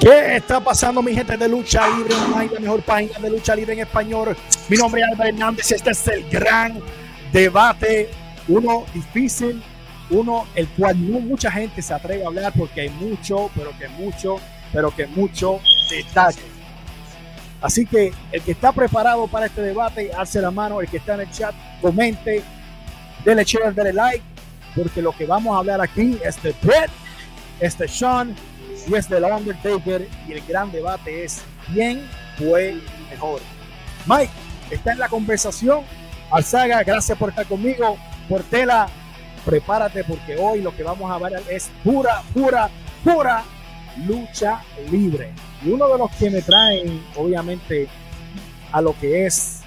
¿Qué está pasando, mi gente de lucha libre online, la mejor página de lucha libre en español? Mi nombre es Álvaro Hernández este es el gran debate, uno difícil, uno el cual no mucha gente se atreve a hablar porque hay mucho, pero que mucho, pero que mucho detalle. Así que el que está preparado para este debate, alce la mano, el que está en el chat, comente, dele share, dele like, porque lo que vamos a hablar aquí es de Brett, es de Sean y es del Undertaker y el gran debate es quién fue mejor. Mike está en la conversación. Alzaga, gracias por estar conmigo. Portela, prepárate porque hoy lo que vamos a ver es pura, pura, pura lucha libre. Y uno de los que me traen, obviamente, a lo que es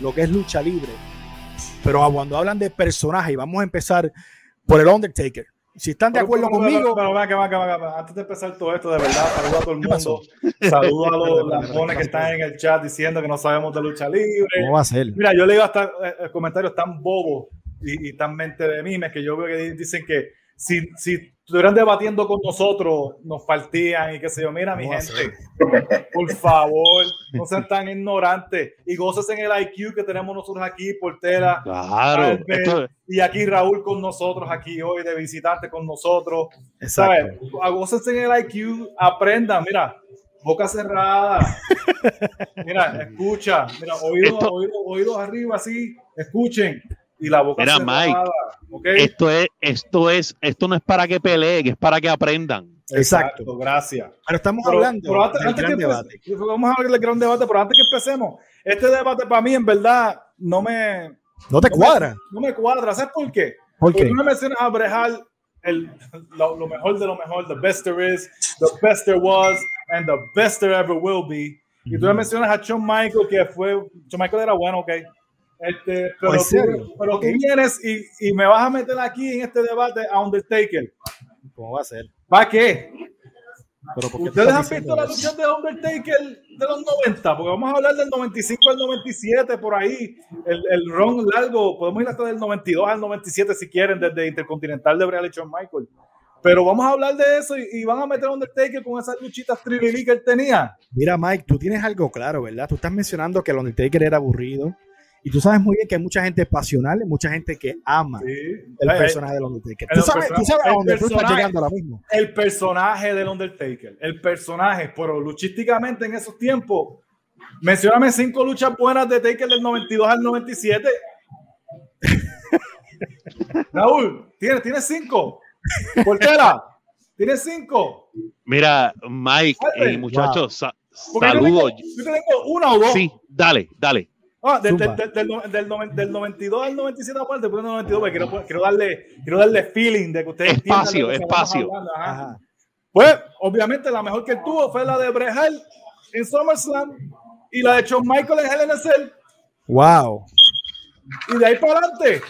lo que es lucha libre. Pero cuando hablan de personaje, vamos a empezar por el Undertaker. Si están de acuerdo conmigo. Pero, Antes de empezar todo esto, de verdad, saludo a todo el mundo. Saludo a los lampones que están en el chat diciendo que no sabemos de lucha libre. ¿Cómo va a ser? Mira, yo leí hasta eh, comentarios tan bobos y, y tan mente de mimes que yo veo que dicen que si, si estuvieran debatiendo con nosotros, nos partían y qué sé yo. Mira, mi gente, por favor, no sean tan ignorantes y goces en el IQ que tenemos nosotros aquí, Portera. Claro. Y aquí Raúl con nosotros, aquí hoy de visitarte con nosotros. ¿Sabes? Goces en el IQ, aprendan, mira. Boca cerrada. Mira, escucha. Mira, oídos oído, oído arriba, así. Escuchen y la boca Mira, Mike, esto es, esto es, esto no es para que peleen, es para que aprendan. Exacto, gracias. Pero estamos hablando del gran debate. Vamos a hablar del gran debate, pero antes que empecemos, este debate para mí en verdad no me... No te cuadra. no me cuadra. ¿Sabes por qué? ¿Por Porque tú me mencionas a Brejal el, lo, lo, mejor de lo mejor, the best there is, the best there was, and the best there ever will be. Y tú me mencionas a Shawn Michael, que fue, Shawn Michael era bueno, ok, este, pero, tú, pero tú vienes y, y, me vas a meter aquí en este debate a Undertaker. ¿Cómo va a ser? ¿Para qué? Pero ¿Ustedes han visto la lucha de Undertaker de los 90? Porque vamos a hablar del 95 al 97, por ahí. El, el run largo, podemos ir hasta del 92 al 97 si quieren, desde Intercontinental de Bray Shawn Michael. Pero vamos a hablar de eso y, y van a meter a Undertaker con esas luchitas trilili que él tenía. Mira, Mike, tú tienes algo claro, ¿verdad? Tú estás mencionando que el Undertaker era aburrido y tú sabes muy bien que hay mucha gente pasional, mucha gente que ama el personaje del Undertaker. Tú sabes, tú sabes a dónde tú estás llegando ahora mismo. El personaje del Undertaker. El personaje, pero luchísticamente en esos tiempos, mencioname cinco luchas buenas de Taker del 92 al 97. Raúl, ¿tienes, ¿tienes cinco? Portera, ¿tienes cinco? Mira, Mike y muchachos, saludos. Yo tengo una o dos. Sí, dale, dale. Ah, del, del, del, del, del, 92 al 97 aparte, después del 92, porque quiero, quiero, darle, quiero darle feeling de que ustedes Espacio, espacio. Pues, obviamente, la mejor que tuvo fue la de Brejal en SummerSlam y la de Shawn Michael en Hell in a Cell. Wow. Y de ahí para adelante,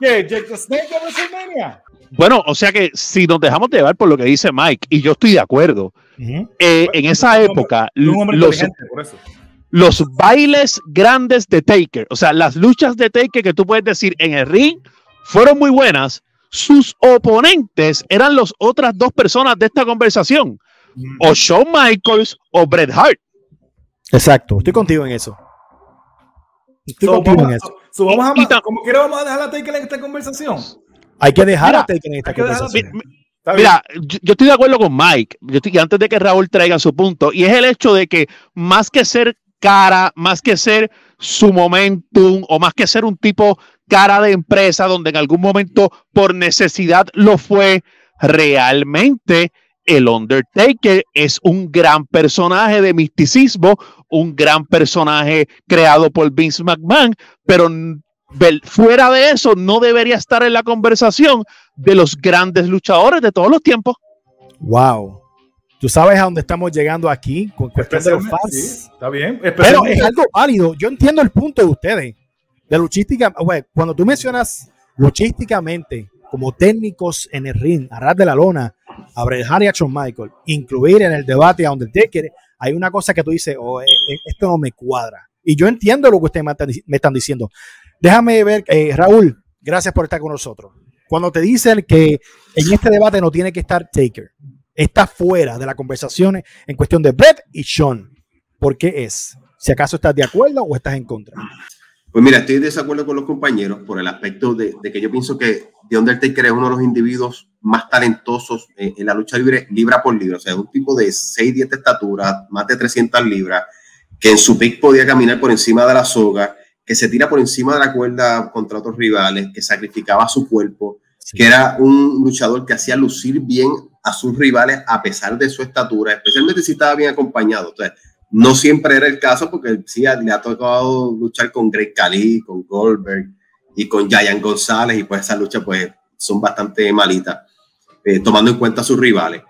¿qué? Jake the Snake de WrestleMania. Bueno, o sea que si nos dejamos llevar por lo que dice Mike, y yo estoy de acuerdo, uh -huh. eh, en esa época, un hombre los, por eso los bailes grandes de Taker, o sea, las luchas de Taker que tú puedes decir en el ring fueron muy buenas. Sus oponentes eran las otras dos personas de esta conversación, mm. o Shawn Michaels o Bret Hart. Exacto, estoy contigo en eso. Estoy so, contigo vamos, en eso. So, vamos a, como quiera vamos a dejar a Taker en esta conversación. Hay que dejar Mira, a Taker en esta conversación. Mira, yo, yo, estoy de acuerdo con Mike. Yo estoy, antes de que Raúl traiga su punto, y es el hecho de que más que ser cara, más que ser su momentum o más que ser un tipo cara de empresa donde en algún momento por necesidad lo fue, realmente el Undertaker es un gran personaje de misticismo, un gran personaje creado por Vince McMahon, pero fuera de eso no debería estar en la conversación de los grandes luchadores de todos los tiempos. Wow. Tú sabes a dónde estamos llegando aquí con cuestión de los fans. Sí, está bien. Pero es algo válido. Yo entiendo el punto de ustedes. De luchística, bueno, cuando tú mencionas luchísticamente como técnicos en el ring, a ras de la lona, a Bret Hart y a Shawn Michael, incluir en el debate a Undertaker, hay una cosa que tú dices, oh, esto no me cuadra. Y yo entiendo lo que ustedes me están diciendo. Déjame ver, eh, Raúl, gracias por estar con nosotros. Cuando te dicen que en este debate no tiene que estar Taker, está fuera de la conversación en cuestión de Brett y Sean. ¿Por qué es? Si acaso estás de acuerdo o estás en contra. Pues mira, estoy de desacuerdo con los compañeros por el aspecto de, que yo pienso que The Undertaker es uno de los individuos más talentosos en, la lucha libre, libra por libra. O sea, es un tipo de 6, 10 de estatura, más de 300 libras, que en su pick podía caminar por encima de la soga, que se tira por encima de la cuerda contra otros rivales, que sacrificaba su cuerpo, que era un luchador que hacía lucir bien a sus rivales a pesar de su estatura, especialmente si estaba bien acompañado. Entonces, no siempre era el caso porque sí le ha tocado luchar con Greg Cali, con Goldberg y con Giant González y pues esas luchas pues son bastante malitas, eh, tomando en cuenta a sus rivales.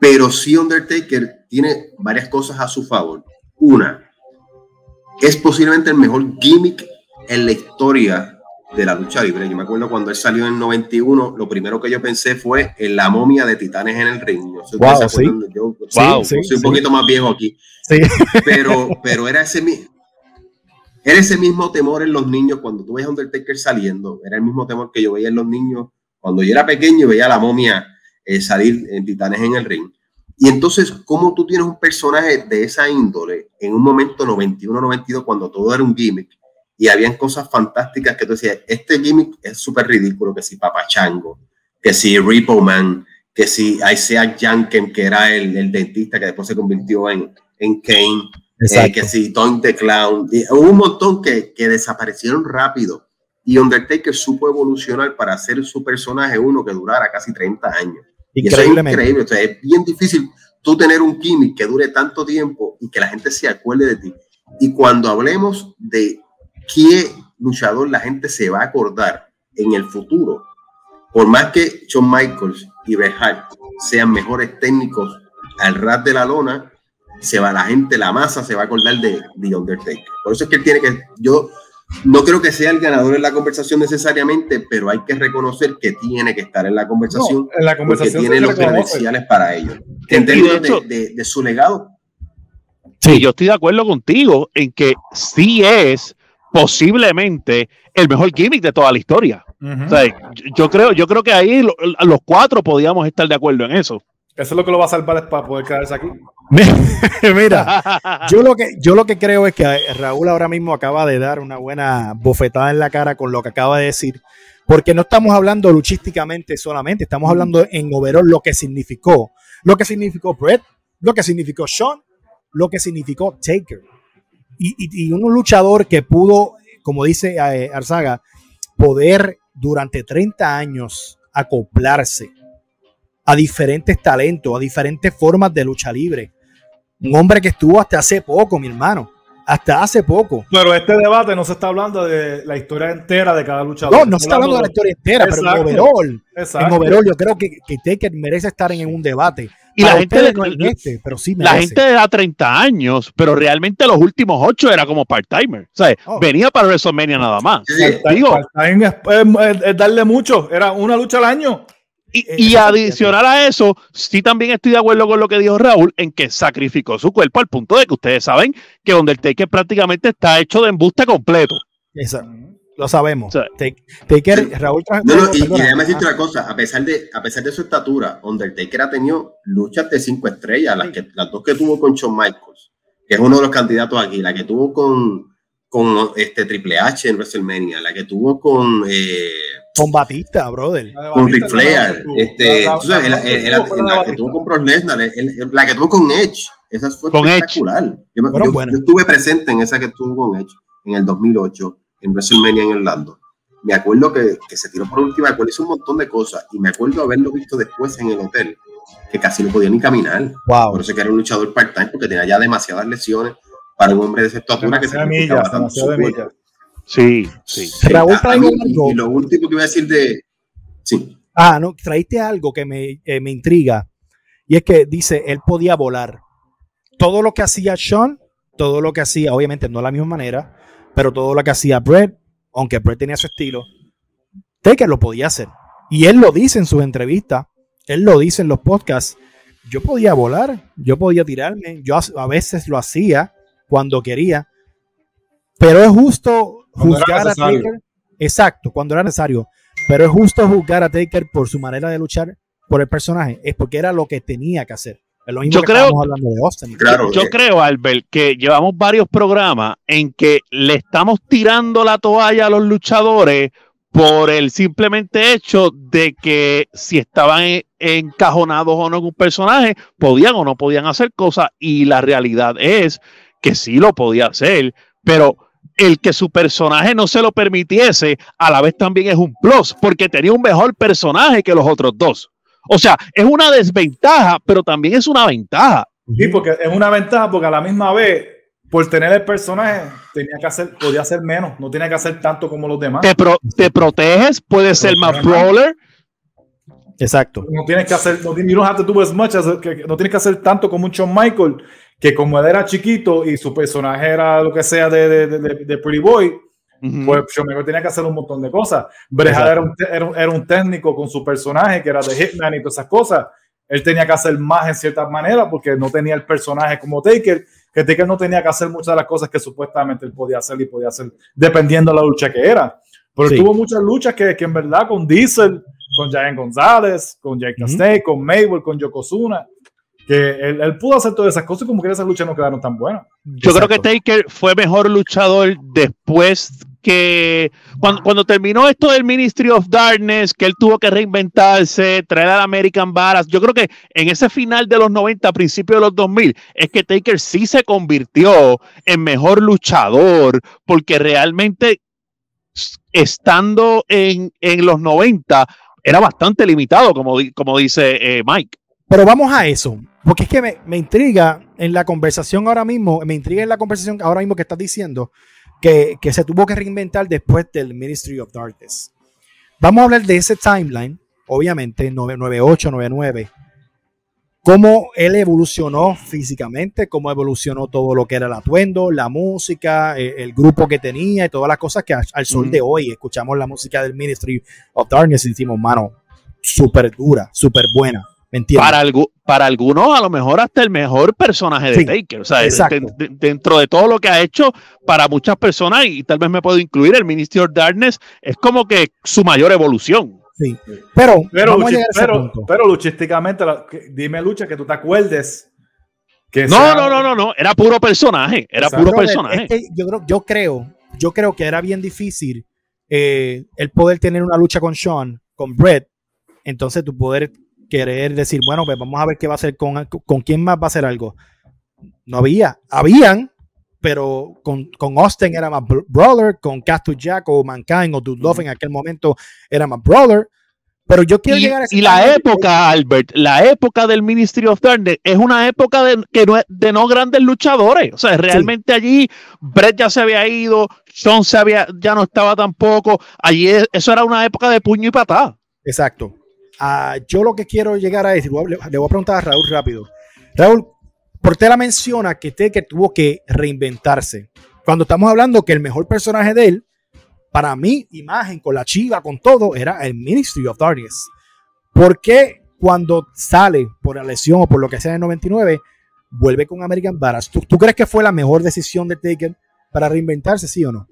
Pero sí Undertaker tiene varias cosas a su favor. Una, es posiblemente el mejor gimmick en la historia de la lucha libre. Yo me acuerdo cuando él salió en el 91, lo primero que yo pensé fue en la momia de Titanes en el ring. Yo, wow, sí. yo, soy un poquito más viejo aquí. Pero, pero era ese era ese mismo temor en los niños cuando tú ves a Undertaker saliendo. Era el mismo temor que yo veía en los niños cuando yo era pequeño y veía a la momia eh, salir en Titanes en el ring. Y entonces, ¿cómo tú tienes un personaje de esa índole en un momento 91-92 cuando todo era un gimmick? Y habían cosas fantásticas que tú decías, este gimmick es súper ridículo, que si Papachango, que si Repo Man, que si Isaiah Janken, que era el, el, dentista que después se convirtió en, en Kane, eh, que si Tom the Clown, y hubo un montón que, que desaparecieron rápido y Undertaker supo evolucionar para hacer su personaje uno que durara casi 30 años. Increíblemente. es increíble, o sea, es bien difícil tú tener un gimmick que dure tanto tiempo y que la gente se acuerde de ti. Y cuando hablemos de qué luchador la gente se va a acordar en el futuro. Por más que Shawn Michaels y Bret Hart sean mejores técnicos al ras de la lona, se va la gente, la masa se va a acordar de The Undertaker. Por eso es que él tiene que, yo no creo que sea el ganador en la conversación necesariamente, pero hay que reconocer que tiene que estar en la conversación, en la conversación porque tiene los credenciales para ello. En términos de, de, su legado. Sí, yo estoy de acuerdo contigo en que sí es posiblemente el mejor gimmick de toda la historia. yo, creo, yo creo que ahí los cuatro podíamos estar de acuerdo en eso. Eso es lo que lo va a salvar para poder quedarse aquí. Mira, yo lo, que, yo lo que creo es que Raúl ahora mismo acaba de dar una buena bofetada en la cara con lo que acaba de decir, porque no estamos hablando luchísticamente solamente, estamos hablando en overall lo que significó, lo que significó Brett, lo que significó Sean, lo que significó Taker y, un luchador que pudo, como dice eh, Arzaga, poder durante 30 años acoplarse a diferentes talentos, a diferentes formas de lucha libre. Un hombre que estuvo hasta hace poco, mi hermano. Hasta hace poco. Pero este debate no se está hablando de la historia entera de cada luchador. No, no se está hablando de la historia entera, pero en overall, en overall yo creo que, que Taker merece estar en un debate. Y la gente, de, este, pero sí la gente da 30 años, pero realmente los últimos 8 era como part-timer. O sea, oh. venía para WrestleMania nada más. Digo, es, darle mucho, era una lucha al año. Y, adicional a eso, sí también estoy de acuerdo con lo que dijo Raúl en que sacrificó su cuerpo al punto de que ustedes saben que Undertaker prácticamente está hecho de embuste completo. Exacto. Lo sabemos. Taker, Raúl no, no, y, déjame decirte una cosa, a pesar de, a pesar de su estatura, Undertaker ha tenido luchas de cinco estrellas, las, que, las dos que tuvo con Shawn Michaels, que es uno de los candidatos aquí, la que tuvo con, con este Triple H en WrestleMania, la que tuvo con eh, con Batista, brother. Con Ric Flair, este, la, que tuvo con Brock Lesnar, la que tuvo con Edge, esa fue espectacular. Yo, yo, estuve presente en esa que tuvo con Edge en el 2008 en WrestleMania en Orlando. Me acuerdo que, que se tiró por última vez, hizo un montón de cosas y me acuerdo haberlo visto después en el hotel, que casi no podía ni caminar. Wow. Por eso que era un luchador part-time porque tenía ya demasiadas lesiones para un hombre de esa estatura que se millas, Sí, sí. Raúl algo. Y lo último que voy a decir de. Sí. Ah, no, traíste algo que me, eh, me intriga. Y es que dice, él podía volar. Todo lo que hacía Sean, todo lo que hacía, obviamente no de la misma manera, pero todo lo que hacía Brett, aunque Brett tenía su estilo, Taker lo podía hacer. Y él lo dice en sus entrevistas, él lo dice en los podcasts. Yo podía volar, yo podía tirarme, yo a veces lo hacía cuando quería, pero es justo juzgar a Taker. Exacto, cuando era necesario. Pero es justo juzgar a Taker por su manera de luchar por el personaje, es porque era lo que tenía que hacer. yo creo, yo creo, Albert, que llevamos varios programas en que le estamos tirando la toalla a los luchadores por el simplemente hecho de que si estaban encajonados o no en un personaje, podían o no podían hacer cosas y la realidad es que sí lo podía hacer, pero el que su personaje no se lo permitiese a la vez también es un plus, porque tenía un mejor personaje que los otros dos. O sea, es una desventaja, pero también es una ventaja. Sí, porque es una ventaja porque a la misma vez, por tener el personaje, tenía que hacer, podía hacer menos, no tiene que hacer tanto como los demás. Te, te proteges, puede ser más brawler. Exacto. No tienes que hacer, no, you don't have to do as much no tienes que hacer tanto como un Shawn Michael, que como él era chiquito y su personaje era lo que sea de, de, de, Pretty Boy, pues Shawn Michael tenía que hacer un montón de cosas. Brejada era un, era, un, técnico con su personaje, que era de Hitman y todas esas cosas. Él tenía que hacer más en cierta manera porque no tenía el personaje como Taker, que Taker no tenía que hacer muchas de las cosas que supuestamente él podía hacer y podía hacer dependiendo de la lucha que era. Pero tuvo muchas luchas que, que, en verdad con Diesel, con Giant González, con Jake uh con Mabel, con Yokozuna, que él, pudo hacer todas esas cosas y como que esas luchas no quedaron tan buenas. Yo creo que Taker fue mejor luchador después que cuando, cuando, terminó esto del Ministry of Darkness, que él tuvo que reinventarse, traer al American Baras, yo creo que en ese final de los 90, principio de los 2000, es que Taker sí se convirtió en mejor luchador, porque realmente estando en, en los 90 era bastante limitado, como, como dice eh, Mike. Pero vamos a eso. Porque es que me, intriga en la conversación ahora mismo, me intriga en la conversación ahora mismo que estás diciendo que, se tuvo que reinventar después del Ministry of Darkness. Vamos a hablar de ese timeline, obviamente, 98, 99, cómo él evolucionó físicamente, cómo evolucionó todo lo que era el atuendo, la música, eh, el, grupo que tenía y todas las cosas que al, sol de hoy escuchamos la música del Ministry of Darkness y decimos, mano, súper dura, súper buena. Para, para algunos, a lo mejor hasta el mejor personaje de Taker. O sea, dentro de todo lo que ha hecho, para muchas personas, y tal vez me puedo incluir, el Ministry of Darkness es como que su mayor evolución. Sí. Pero, pero, pero, luchísticamente, dime, Lucha, que tú te acuerdes. Que no, no, no, no, no, era puro personaje, era puro personaje. yo, creo, yo creo, yo creo que era bien difícil eh, el poder tener una lucha con Sean, con Brett, entonces tu poder querer decir, bueno, pues vamos a ver qué va a hacer con, con quién más va a hacer algo. No había, habían, pero con, con Austin era más brawler, con Cactus Jack o Mankind o Dude Love en aquel momento era más brawler. Pero yo quiero llegar a Y la época, Albert, la época del Ministry of Darkness es una época de, que no, de no grandes luchadores. O sea, realmente allí Brett ya se había ido, Sean se había, ya no estaba tampoco. Allí eso era una época de puño y patada. Exacto. Ah, yo lo que quiero llegar a decir, le, voy a preguntar a Raúl rápido. Raúl, ¿por qué la menciona que Taker tuvo que reinventarse? Cuando estamos hablando que el mejor personaje de él, para mi imagen, con la chiva, con todo, era el Ministry of Darkness. ¿Por qué cuando sale por la lesión o por lo que sea en el 99, vuelve con American Badass? ¿Tú, crees que fue la mejor decisión de Taker para reinventarse, sí o no?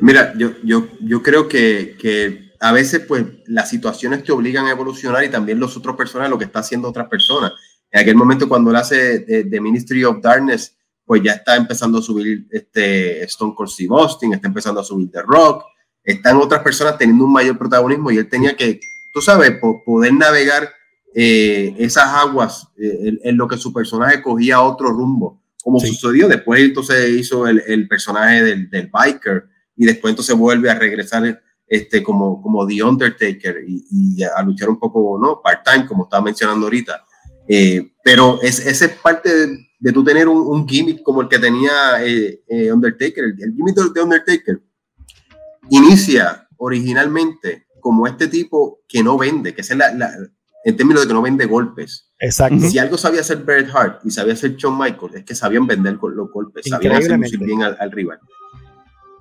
Mira, yo, yo, yo creo que, que a veces pues las situaciones te obligan a evolucionar y también los otros personas, lo que está haciendo otras personas. En aquel momento cuando él hace The Ministry of Darkness, pues ya está empezando a subir este Stone Cold Steve Austin, está empezando a subir The Rock, están otras personas teniendo un mayor protagonismo y él tenía que, tú sabes, poder navegar eh, esas aguas eh, en, lo que su personaje cogía otro rumbo, como sucedió después entonces hizo el, el personaje del, del, biker y después entonces vuelve a regresar este, como, como The Undertaker y, a luchar un poco, ¿no? Part-time, como estaba mencionando ahorita. Eh, pero es, ese es parte de, de tú tener un, gimmick como el que tenía eh, eh, Undertaker. El, gimmick de Undertaker inicia originalmente como este tipo que no vende, que es la, en términos de que no vende golpes. Exacto. Si algo sabía hacer Bret Hart y sabía hacer Shawn Michaels, es que sabían vender los golpes, sabían hacer bien al, al rival.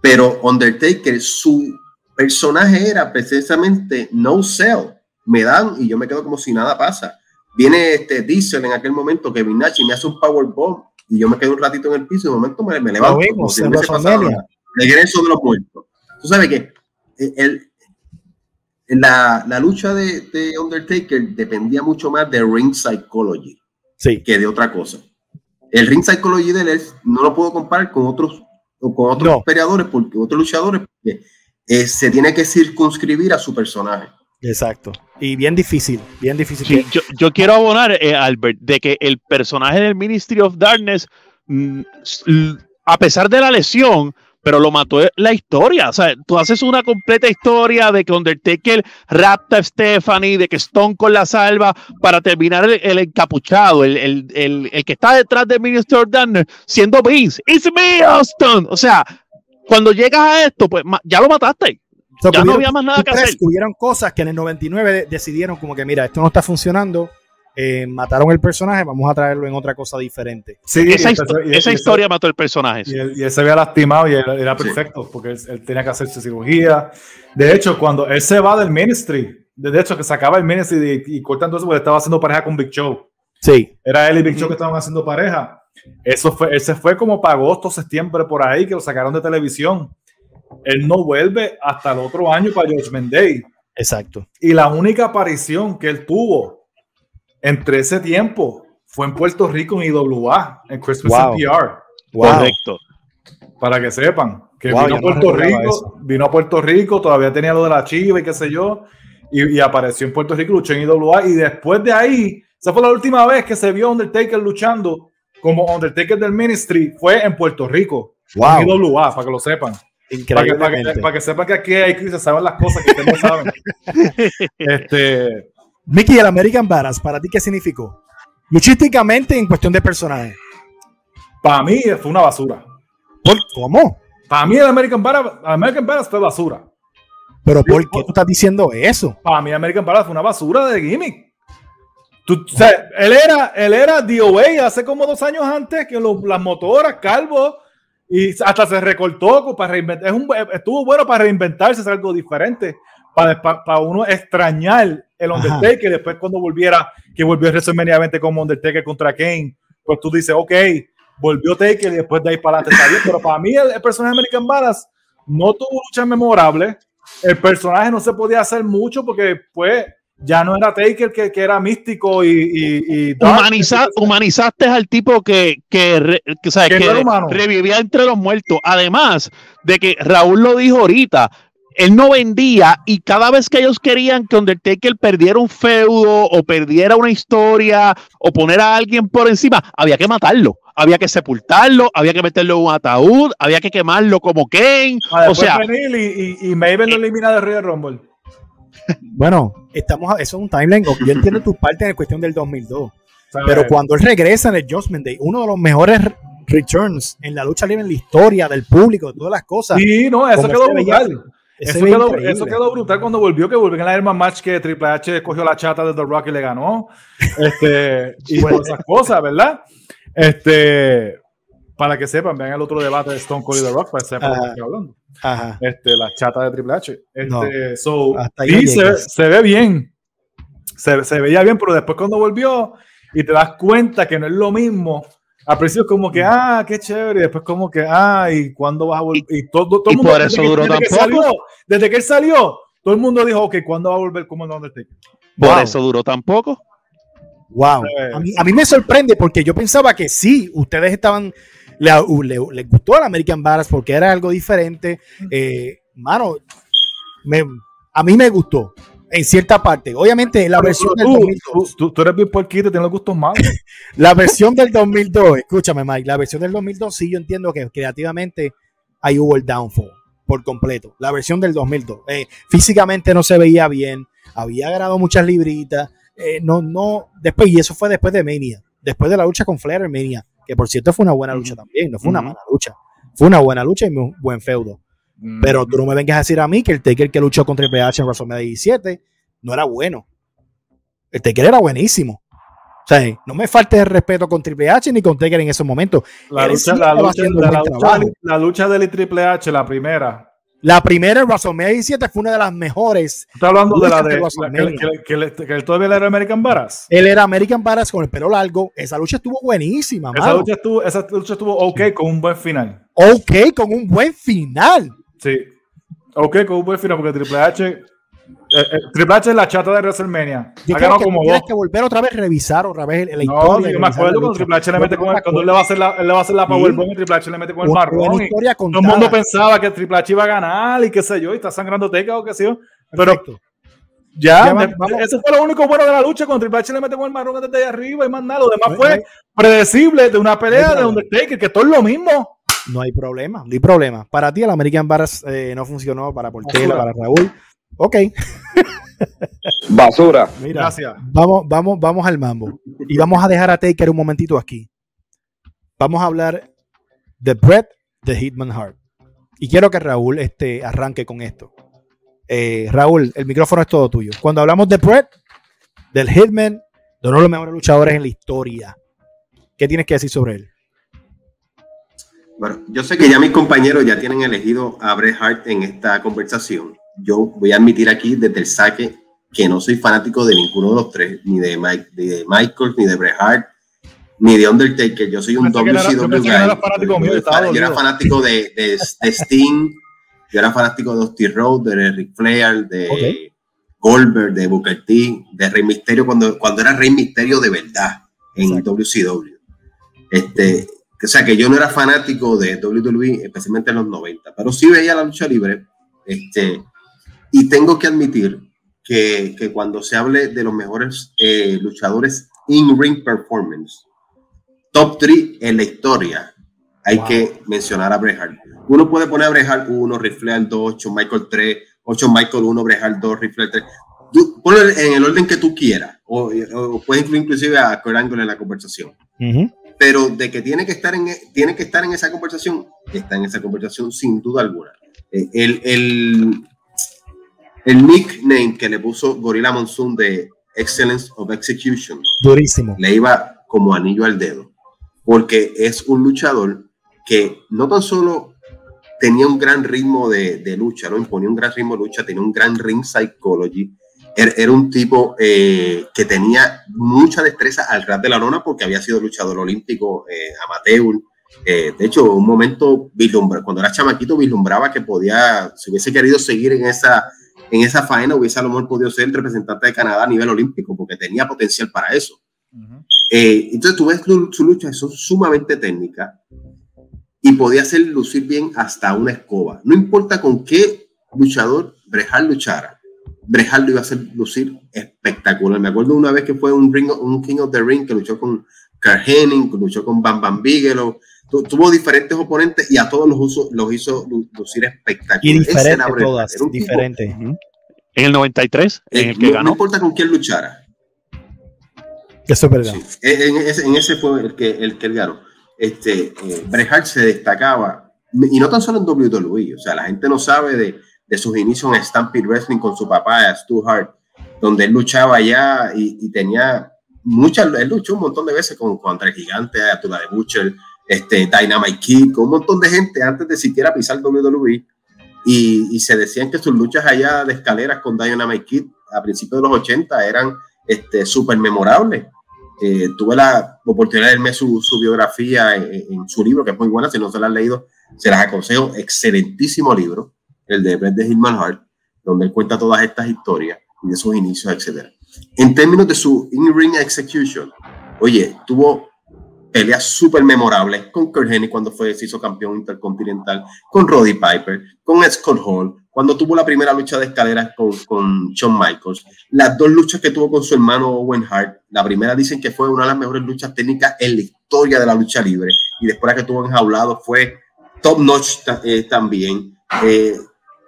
Pero Undertaker, su personaje era precisamente no sell. Me dan y yo me quedo como si nada pasa. Viene este Diesel en aquel momento que Nash y me hace un power bomb y yo me quedo un ratito en el piso y de momento me, me levanto. como regreso de los muertos. Tú sabes que el, la, la lucha de, de, Undertaker dependía mucho más de ring psychology sí. que de otra cosa. El ring psychology de él no lo puedo comparar con otros, con otros peleadores, porque otros luchadores, porque eh, se tiene que circunscribir a su personaje. Exacto. Y bien difícil, bien difícil. yo, yo, quiero abonar, eh, Albert, de que el personaje del Ministry of Darkness, mm, a pesar de la lesión, pero lo mató la historia. O sea, tú haces una completa historia de que Undertaker rapta a Stephanie, de que Stone con la salva para terminar el, encapuchado, el, el, el, que está detrás de Minister Darkness siendo Vince. It's me, Austin. O sea, cuando llegas a esto, pues ya lo mataste ya no había más nada que hacer. Hubieron cosas que en el 99 decidieron como que, mira, esto no está funcionando, eh, mataron el personaje, vamos a traerlo en otra cosa diferente. Sí, esa, esa historia mató el personaje. Y, él, se había lastimado y era perfecto porque él, tenía que hacerse cirugía. De hecho, cuando él se va del ministry, de hecho que se acaba el ministry y, y cortan todo eso porque estaba haciendo pareja con Big Show. Sí. Era él y Big Show que estaban haciendo pareja. Eso fue, él se fue como para agosto, septiembre, por ahí, que lo sacaron de televisión él no vuelve hasta el otro año para Judgment Day. Exacto. Y la única aparición que él tuvo entre ese tiempo fue en Puerto Rico en IWA, en Christmas NPR. Correcto. Para que sepan que vino a Puerto Rico, vino a Puerto Rico, todavía tenía lo de la chiva y qué sé yo, y, apareció en Puerto Rico, luchó en IWA, y después de ahí, esa fue la última vez que se vio Undertaker luchando como Undertaker del Ministry, fue en Puerto Rico, wow. en IWA, para que lo sepan. Para que, sepan que aquí hay crisis, saben las cosas que ustedes no saben. este... Mickey, el American Badass, ¿para ti qué significó? Luchísticamente en cuestión de personaje. Para mí fue una basura. ¿Por cómo? Para mí el American Badass, American Badass fue basura. ¿Pero por qué tú estás diciendo eso? Para mí American Badass fue una basura de gimmick. Tú, o sea, él era, él era DOA hace como dos años antes que las motoras, calvo, y hasta se recortó para reinventar. Es un, estuvo bueno para reinventarse, es algo diferente. Para, para, uno extrañar el Undertaker. Después, cuando volviera, que volvió WrestleMania 20 como Undertaker contra Kane, pues tú dices, ok, volvió Taker y después de ahí para adelante está bien. Pero para mí, el, personaje de American Badass no tuvo lucha memorable. El personaje no se podía hacer mucho porque, pues, ya no era Taker que, que era místico y, y, humanizaste al tipo que, que, revivía entre los muertos. Además de que Raúl lo dijo ahorita, él no vendía y cada vez que ellos querían que Undertaker perdiera un feudo o perdiera una historia o poner a alguien por encima, había que matarlo, había que sepultarlo, había que meterlo en un ataúd, había que quemarlo como Kane. o sea, y, y, lo elimina de Río Rumble. Bueno, estamos, eso es un timeline. Yo entiendo tu parte en la cuestión del 2002. Pero cuando él regresa en el Judgment Day, uno de los mejores returns en la lucha libre en la historia del público, de todas las cosas. Sí, no, eso quedó brutal. Eso quedó, brutal cuando volvió, que volvió en la Herman Match que Triple H cogió la chata de The Rock y le ganó. Este, y bueno, esas cosas, ¿verdad? Este, para que sepan, vean el otro debate de Stone Cold y The Rock para que sepan de qué estoy hablando. Ajá. Este, la chata de Triple H. Este, so, y se, ve bien. Se, se, veía bien, pero después cuando volvió y te das cuenta que no es lo mismo. Al principio como que, ah, qué chévere, y después como que, ah, ¿y cuándo vas a volver? Y todo, todo el mundo, por eso duró desde, que salió, desde que él salió, todo el mundo dijo, ok, ¿cuándo va a volver como el Undertaker? Por eso duró tan poco. Wow. A mí, a mí, me sorprende porque yo pensaba que sí, ustedes estaban le, gustó al American Badass porque era algo diferente. Eh, mano, a mí me gustó en cierta parte. Obviamente, la versión del 2002. Tú, eres bien puerquito, tienes los gustos malos. la versión del 2002, escúchame, Mike, la versión del 2002 sí yo entiendo que creativamente ahí hubo el downfall por completo. La versión del 2002. Eh, físicamente no se veía bien, había ganado muchas libritas. Eh, no, no, después, y eso fue después de Mania, después de la lucha con Flair en Mania que por cierto fue una buena lucha también, no fue una mala lucha, fue una buena lucha y un buen feudo. Pero tú no me vengas a decir a mí que el Taker que luchó contra Triple H en WrestleMania 17 no era bueno. El Taker era buenísimo. O sea, no me falte el respeto con Triple H ni con Taker en esos momentos. La lucha, la, lucha, la, lucha, la lucha del Triple H, la primera, la primera en WrestleMania 17 fue una de las mejores. Está hablando de la de, que, que, que, él todavía era American Badass. Él era American Badass con el pelo largo. Esa lucha estuvo buenísima. Esa lucha estuvo, esa lucha estuvo ok con un buen final. Ok con un buen final. Sí. Ok con un buen final porque Triple H Triple H es la chata de WrestleMania. Yo creo que como tienes que volver otra vez, revisar otra vez la historia. No, yo me acuerdo cuando Triple H le mete con el, cuando él le va a hacer la, él le va a hacer la Powerbomb y Triple H le mete con el marrón. todo el mundo pensaba que Triple H iba a ganar y qué sé yo, y está sangrando teca o qué sé yo. Pero ya, ese fue lo único bueno de la lucha. Cuando Triple H le mete con el marrón desde ahí arriba y más nada. Lo demás fue predecible de una pelea de Undertaker, que todo es lo mismo. No hay problema, no hay problema. Para ti el American Bars eh, no funcionó, para Portela, para Raúl. Ok. Basura. Mira, Gracias. Vamos, vamos, vamos al mambo. Y vamos a dejar a Taker un momentito aquí. Vamos a hablar de Brett de Hitman Heart. Y quiero que Raúl este, arranque con esto. Eh, Raúl, el micrófono es todo tuyo. Cuando hablamos de Brett, del Hitman, de uno de los mejores luchadores en la historia, ¿qué tienes que decir sobre él? Bueno, yo sé que ya mis compañeros ya tienen elegido a Bret Hart en esta conversación. Yo voy a admitir aquí desde el saque que no soy fanático de ninguno de los tres, ni de, Mike, de Michael, ni de Bret Hart, ni de Undertaker. Yo soy un WCW guy. Yo, era fanático de, de, Sting, yo era fanático de Dusty Road, de Ric Flair, de Goldberg, de Booker T, de Rey Misterio, cuando, cuando era Rey Misterio de verdad en WCW. Este, o sea, que yo no era fanático de WWE, especialmente en los 90, pero sí veía la lucha libre. Este, y tengo que admitir que, que cuando se hable de los mejores eh, luchadores in ring performance, top 3 en la historia, hay que mencionar a Bret Hart. Uno puede poner a Bret Hart 1, Rifle 2, 8 Michael 3, 8 Michael 1, Bret Hart 2, Rifle 3. ponlo en el orden que tú quieras, o, o puedes incluir inclusive a Kurt Angle en la conversación. Uh pero de que tiene que estar en, tiene que estar en esa conversación, está en esa conversación sin duda alguna. Eh, el, el, el nickname que le puso Gorilla Monsoon de Excellence of Execution, durísimo, le iba como anillo al dedo, porque es un luchador que no tan solo tenía un gran ritmo de, de lucha, no imponía un gran ritmo de lucha, tenía un gran ring psychology, era un tipo eh, que tenía mucha destreza al ras de la lona porque había sido luchador olímpico eh, amateur. Eh, de hecho, un momento cuando era chamaquito vislumbraba que podía, si hubiese querido seguir en esa, en esa faena, hubiese a lo mejor podido ser el representante de Canadá a nivel olímpico porque tenía potencial para eso. entonces tú ves su lucha, son sumamente técnicas y podía hacer lucir bien hasta una escoba. No importa con qué luchador Brejal luchara Brejal lo iba a hacer lucir espectacular. Me acuerdo una vez que fue un, ring, un King of the Ring que luchó con Carl Henning, que luchó con Bam Bam Bigelow. Tuvo diferentes oponentes y a todos los, los hizo lucir espectacular. Y diferentes todas, diferentes. En el 93, en el que no, ganó. No importa con quién luchara. Eso es verdad. En, ese, fue el que, el que él ganó. Este, eh, se destacaba, y no tan solo en WWE, o sea, la gente no sabe de, de sus inicios en Stampede Wrestling con su papá, Stu Hart, donde él luchaba allá y, tenía muchas, él luchó un montón de veces con, contra el gigante, Atula de Butcher, este, Dynamite Kid, con un montón de gente antes de siquiera pisar WWE. Y, y, se decían que sus luchas allá de escaleras con Dynamite Kid a principios de los 80 eran este, súper memorables. Eh, tuve la oportunidad de leerme su, su biografía en, en, su libro, que es muy buena, si no se la han leído, se las aconsejo, excelentísimo libro el de Bret de Hitman Hart, donde él cuenta todas estas historias y de sus inicios, etc. En términos de su in-ring execution, oye, tuvo peleas súper memorables con Kurt Hennig cuando fue, se hizo campeón intercontinental, con Roddy Piper, con Scott Hall, cuando tuvo la primera lucha de escaleras con, con Shawn Michaels, las dos luchas que tuvo con su hermano Owen Hart, la primera dicen que fue una de las mejores luchas técnicas en la historia de la lucha libre, y después la que tuvo enjaulado fue top notch eh, también. Eh,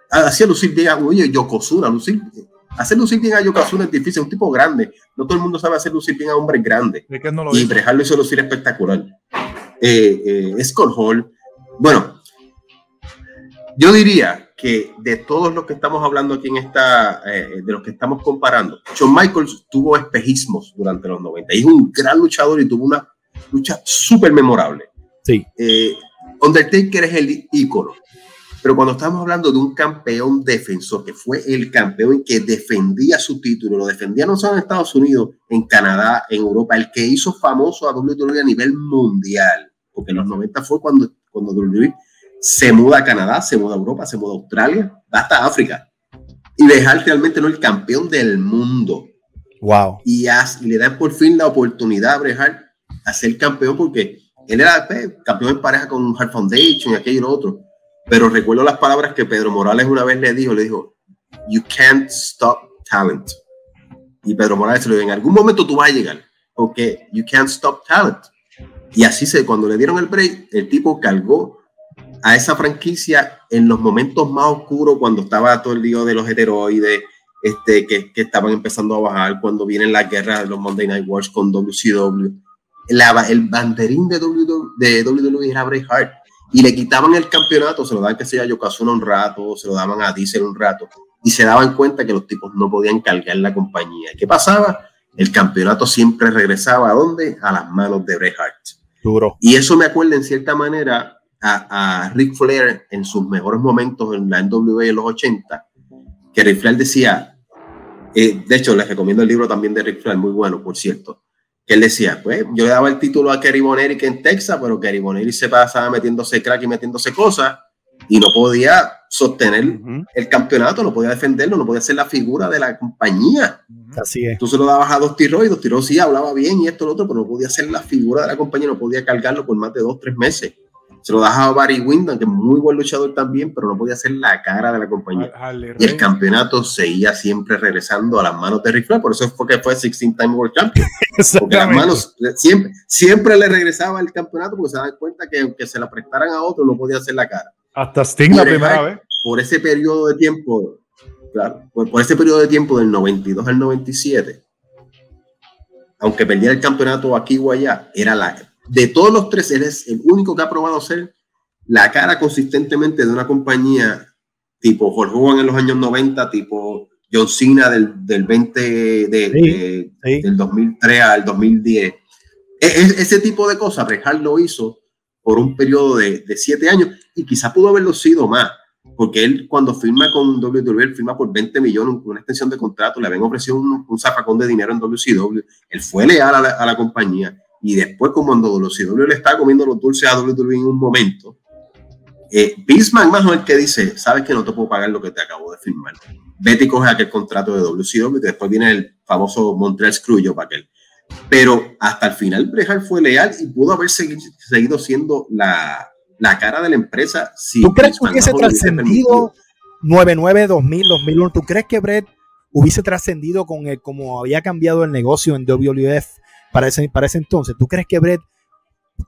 hacía lucir oye, Yokozuna, lucir, hacer lucir bien a Yokozuna es difícil, es un tipo grande, no todo el mundo sabe hacer lucir bien a hombres grandes, y Brejal lo hizo lucir espectacular. Eh, eh, Scott Hall, bueno, yo diría que de todos los que estamos hablando aquí en esta, eh, de los que estamos comparando, Shawn Michaels tuvo espejismos durante los 90 y es un gran luchador y tuvo una lucha súper memorable. Sí. Undertaker es el ícono pero cuando estamos hablando de un campeón defensor, que fue el campeón que defendía su título, lo defendía no solo en Estados Unidos, en Canadá, en Europa, el que hizo famoso a WWE a nivel mundial, porque en los 90 fue cuando, cuando WWE se muda a Canadá, se muda a Europa, se muda a Australia, hasta África. y dejar realmente no el campeón del mundo. Wow. Y, le dan por fin la oportunidad a Brejal a ser campeón porque él era pues, campeón en pareja con Hard Foundation y aquello y lo otro. Pero recuerdo las palabras que Pedro Morales una vez le dijo, le dijo, you can't stop talent. Y Pedro Morales le dijo, en algún momento tú vas a llegar, porque you can't stop talent. Y así se, cuando le dieron el break, el tipo cargó a esa franquicia en los momentos más oscuros, cuando estaba todo el lío de los heteroides, este, que, que estaban empezando a bajar, cuando vienen las guerras de los Monday Night Wars con WCW. el banderín de WWE, de WWE era Bray Hart y le quitaban el campeonato, se lo daban que sea a Yokozuna un rato, se lo daban a Diesel un rato, y se daban cuenta que los tipos no podían cargar la compañía. ¿Qué pasaba? El campeonato siempre regresaba a dónde? A las manos de Bret Hart. Duro. Y eso me acuerda en cierta manera a, a Ric Flair en sus mejores momentos en la NWA en los 80, que Ric Flair decía, eh, de hecho les recomiendo el libro también de Ric Flair, muy bueno, por cierto, que él decía, pues yo le daba el título a Kerry Boneri que en Texas, pero Kerry Boneri se pasaba metiéndose crack y metiéndose cosas y no podía sostener el campeonato, no podía defenderlo, no podía ser la figura de la compañía. Así es. Tú se lo dabas a Dos Tiros y Dos Tiros sí hablaba bien y esto y lo otro, pero no podía ser la figura de la compañía, no podía cargarlo por más de dos, tres meses. Se lo dejaba a Barry Windham, que es muy buen luchador también, pero no podía ser la cara de la compañía. y el campeonato seguía siempre regresando a las manos de Ric Flair, por eso fue que fue 16 Time World Champion. Porque las manos siempre, siempre le regresaba el campeonato porque se daban cuenta que aunque se la prestaran a otro, no podía hacer la cara. Hasta Sting la primera vez. Por ese periodo de tiempo, claro, por, ese periodo de tiempo del 92 al 97, aunque perdiera el campeonato aquí o allá, era la de todos los tres, él es el único que ha probado ser la cara consistentemente de una compañía tipo Hulk Hogan en los años 90, tipo John Cena del, del 20 de, del 2003 al 2010. E, e, ese tipo de cosas, Rejal lo hizo por un periodo de, de siete años y quizá pudo haberlo sido más, porque él cuando firma con WWE, él firma por 20 millones, una extensión de contrato, le habían ofrecido un, un zafacón de dinero en WCW, él fue leal a la, a la compañía y después como cuando WCW le está comiendo los dulces a WWE en un momento, eh, Vince McMahon el que dice, sabes que no te puedo pagar lo que te acabo de firmar. Vete y coge aquel contrato de WCW y después viene el famoso Montreal Screwjob para aquel. Pero hasta el final Brejal fue leal y pudo haber seguido, siendo la, la, cara de la empresa. Si ¿Tú crees que hubiese trascendido 99, 2000, 2001? ¿Tú crees que Brett hubiese trascendido con el, como había cambiado el negocio en WWF para ese, para ese entonces? ¿Tú crees que Brett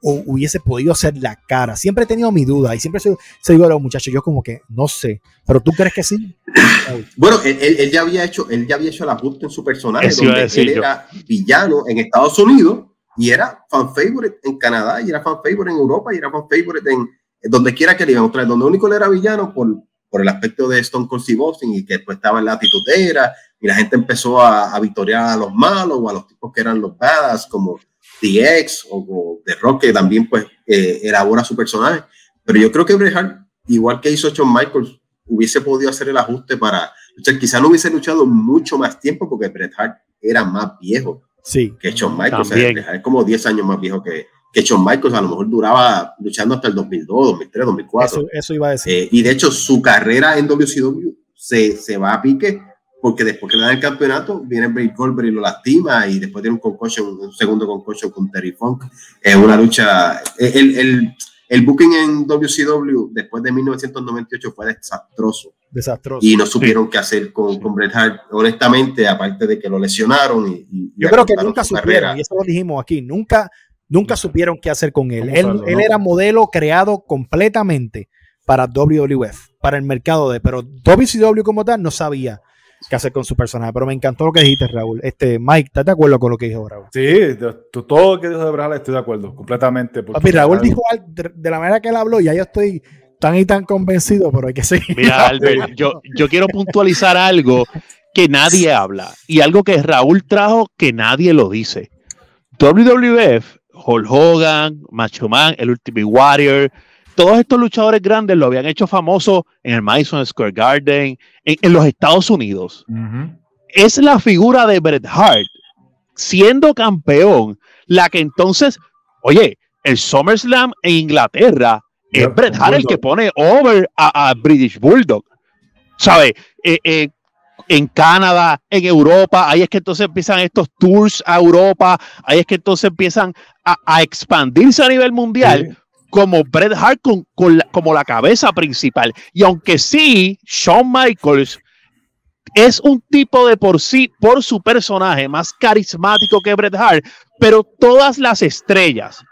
hubiese podido ser la cara? Siempre he tenido mi duda y siempre se, se digo a los muchachos, yo como que no sé, pero ¿tú crees que sí? Bueno, él, ya había hecho, él ya había hecho el ajuste en su personaje, donde él era villano en Estados Unidos y era fan favorite en Canadá y era fan favorite en Europa y era fan favorite en, donde quiera que le iban a traer, donde único él era villano por, por el aspecto de Stone Cold Steve Austin y que después estaba en la atitudera y la gente empezó a, a victoriar a los malos o a los tipos que eran los badass como DX o, o The Rock que también pues eh, elabora su personaje. Pero yo creo que Bret Hart igual que hizo Shawn Michaels hubiese podido hacer el ajuste para luchar quizá no hubiese luchado mucho más tiempo porque Bret Hart era más viejo sí, que Shawn Michaels. O sea, es como 10 años más viejo que, que Shawn Michaels a lo mejor duraba luchando hasta el 2002, 2003, 2004. Eso, eso iba a decir. Eh, y de hecho su carrera en WCW se, se va a pique porque después que le dan el campeonato, viene Bray Goldberg y lo lastima, y después tiene un concussion, un segundo concussion con Terry Funk. Es una lucha. El, el, el, booking en WCW después de 1998 fue desastroso. Desastroso. Y no supieron qué hacer con, con Bret Hart, honestamente, aparte de que lo lesionaron. Y, y Yo creo que nunca supieron, y eso lo dijimos aquí, nunca, nunca supieron qué hacer con él. Él, él era modelo creado completamente para WWF, para el mercado de, pero WCW como tal no sabía qué hacer con su personaje. Pero me encantó lo que dijiste, Raúl. Este, Mike, ¿estás de acuerdo con lo que dijo Raúl? Sí, todo lo que dijo de Brajal estoy de acuerdo, completamente. Papi, Raúl dijo de la manera que él habló, ya yo estoy tan y tan convencido, pero hay que seguir. Mira, Albert, yo, yo quiero puntualizar algo que nadie habla y algo que Raúl trajo que nadie lo dice. WWF, Hulk Hogan, Macho Man, el Ultimate Warrior, todos estos luchadores grandes lo habían hecho famoso en el Madison Square Garden, en, los Estados Unidos. Es la figura de Bret Hart, siendo campeón, la que entonces, oye, el SummerSlam en Inglaterra, es Bret Hart el que pone over a, British Bulldog. ¿Sabe? Eh, eh, en Canadá, en Europa, ahí es que entonces empiezan estos tours a Europa, ahí es que entonces empiezan a, expandirse a nivel mundial. Como Bret Hart con, como la cabeza principal. Y aunque sí, Shawn Michaels es un tipo de por sí, por su personaje, más carismático que Bret Hart, pero todas las estrellas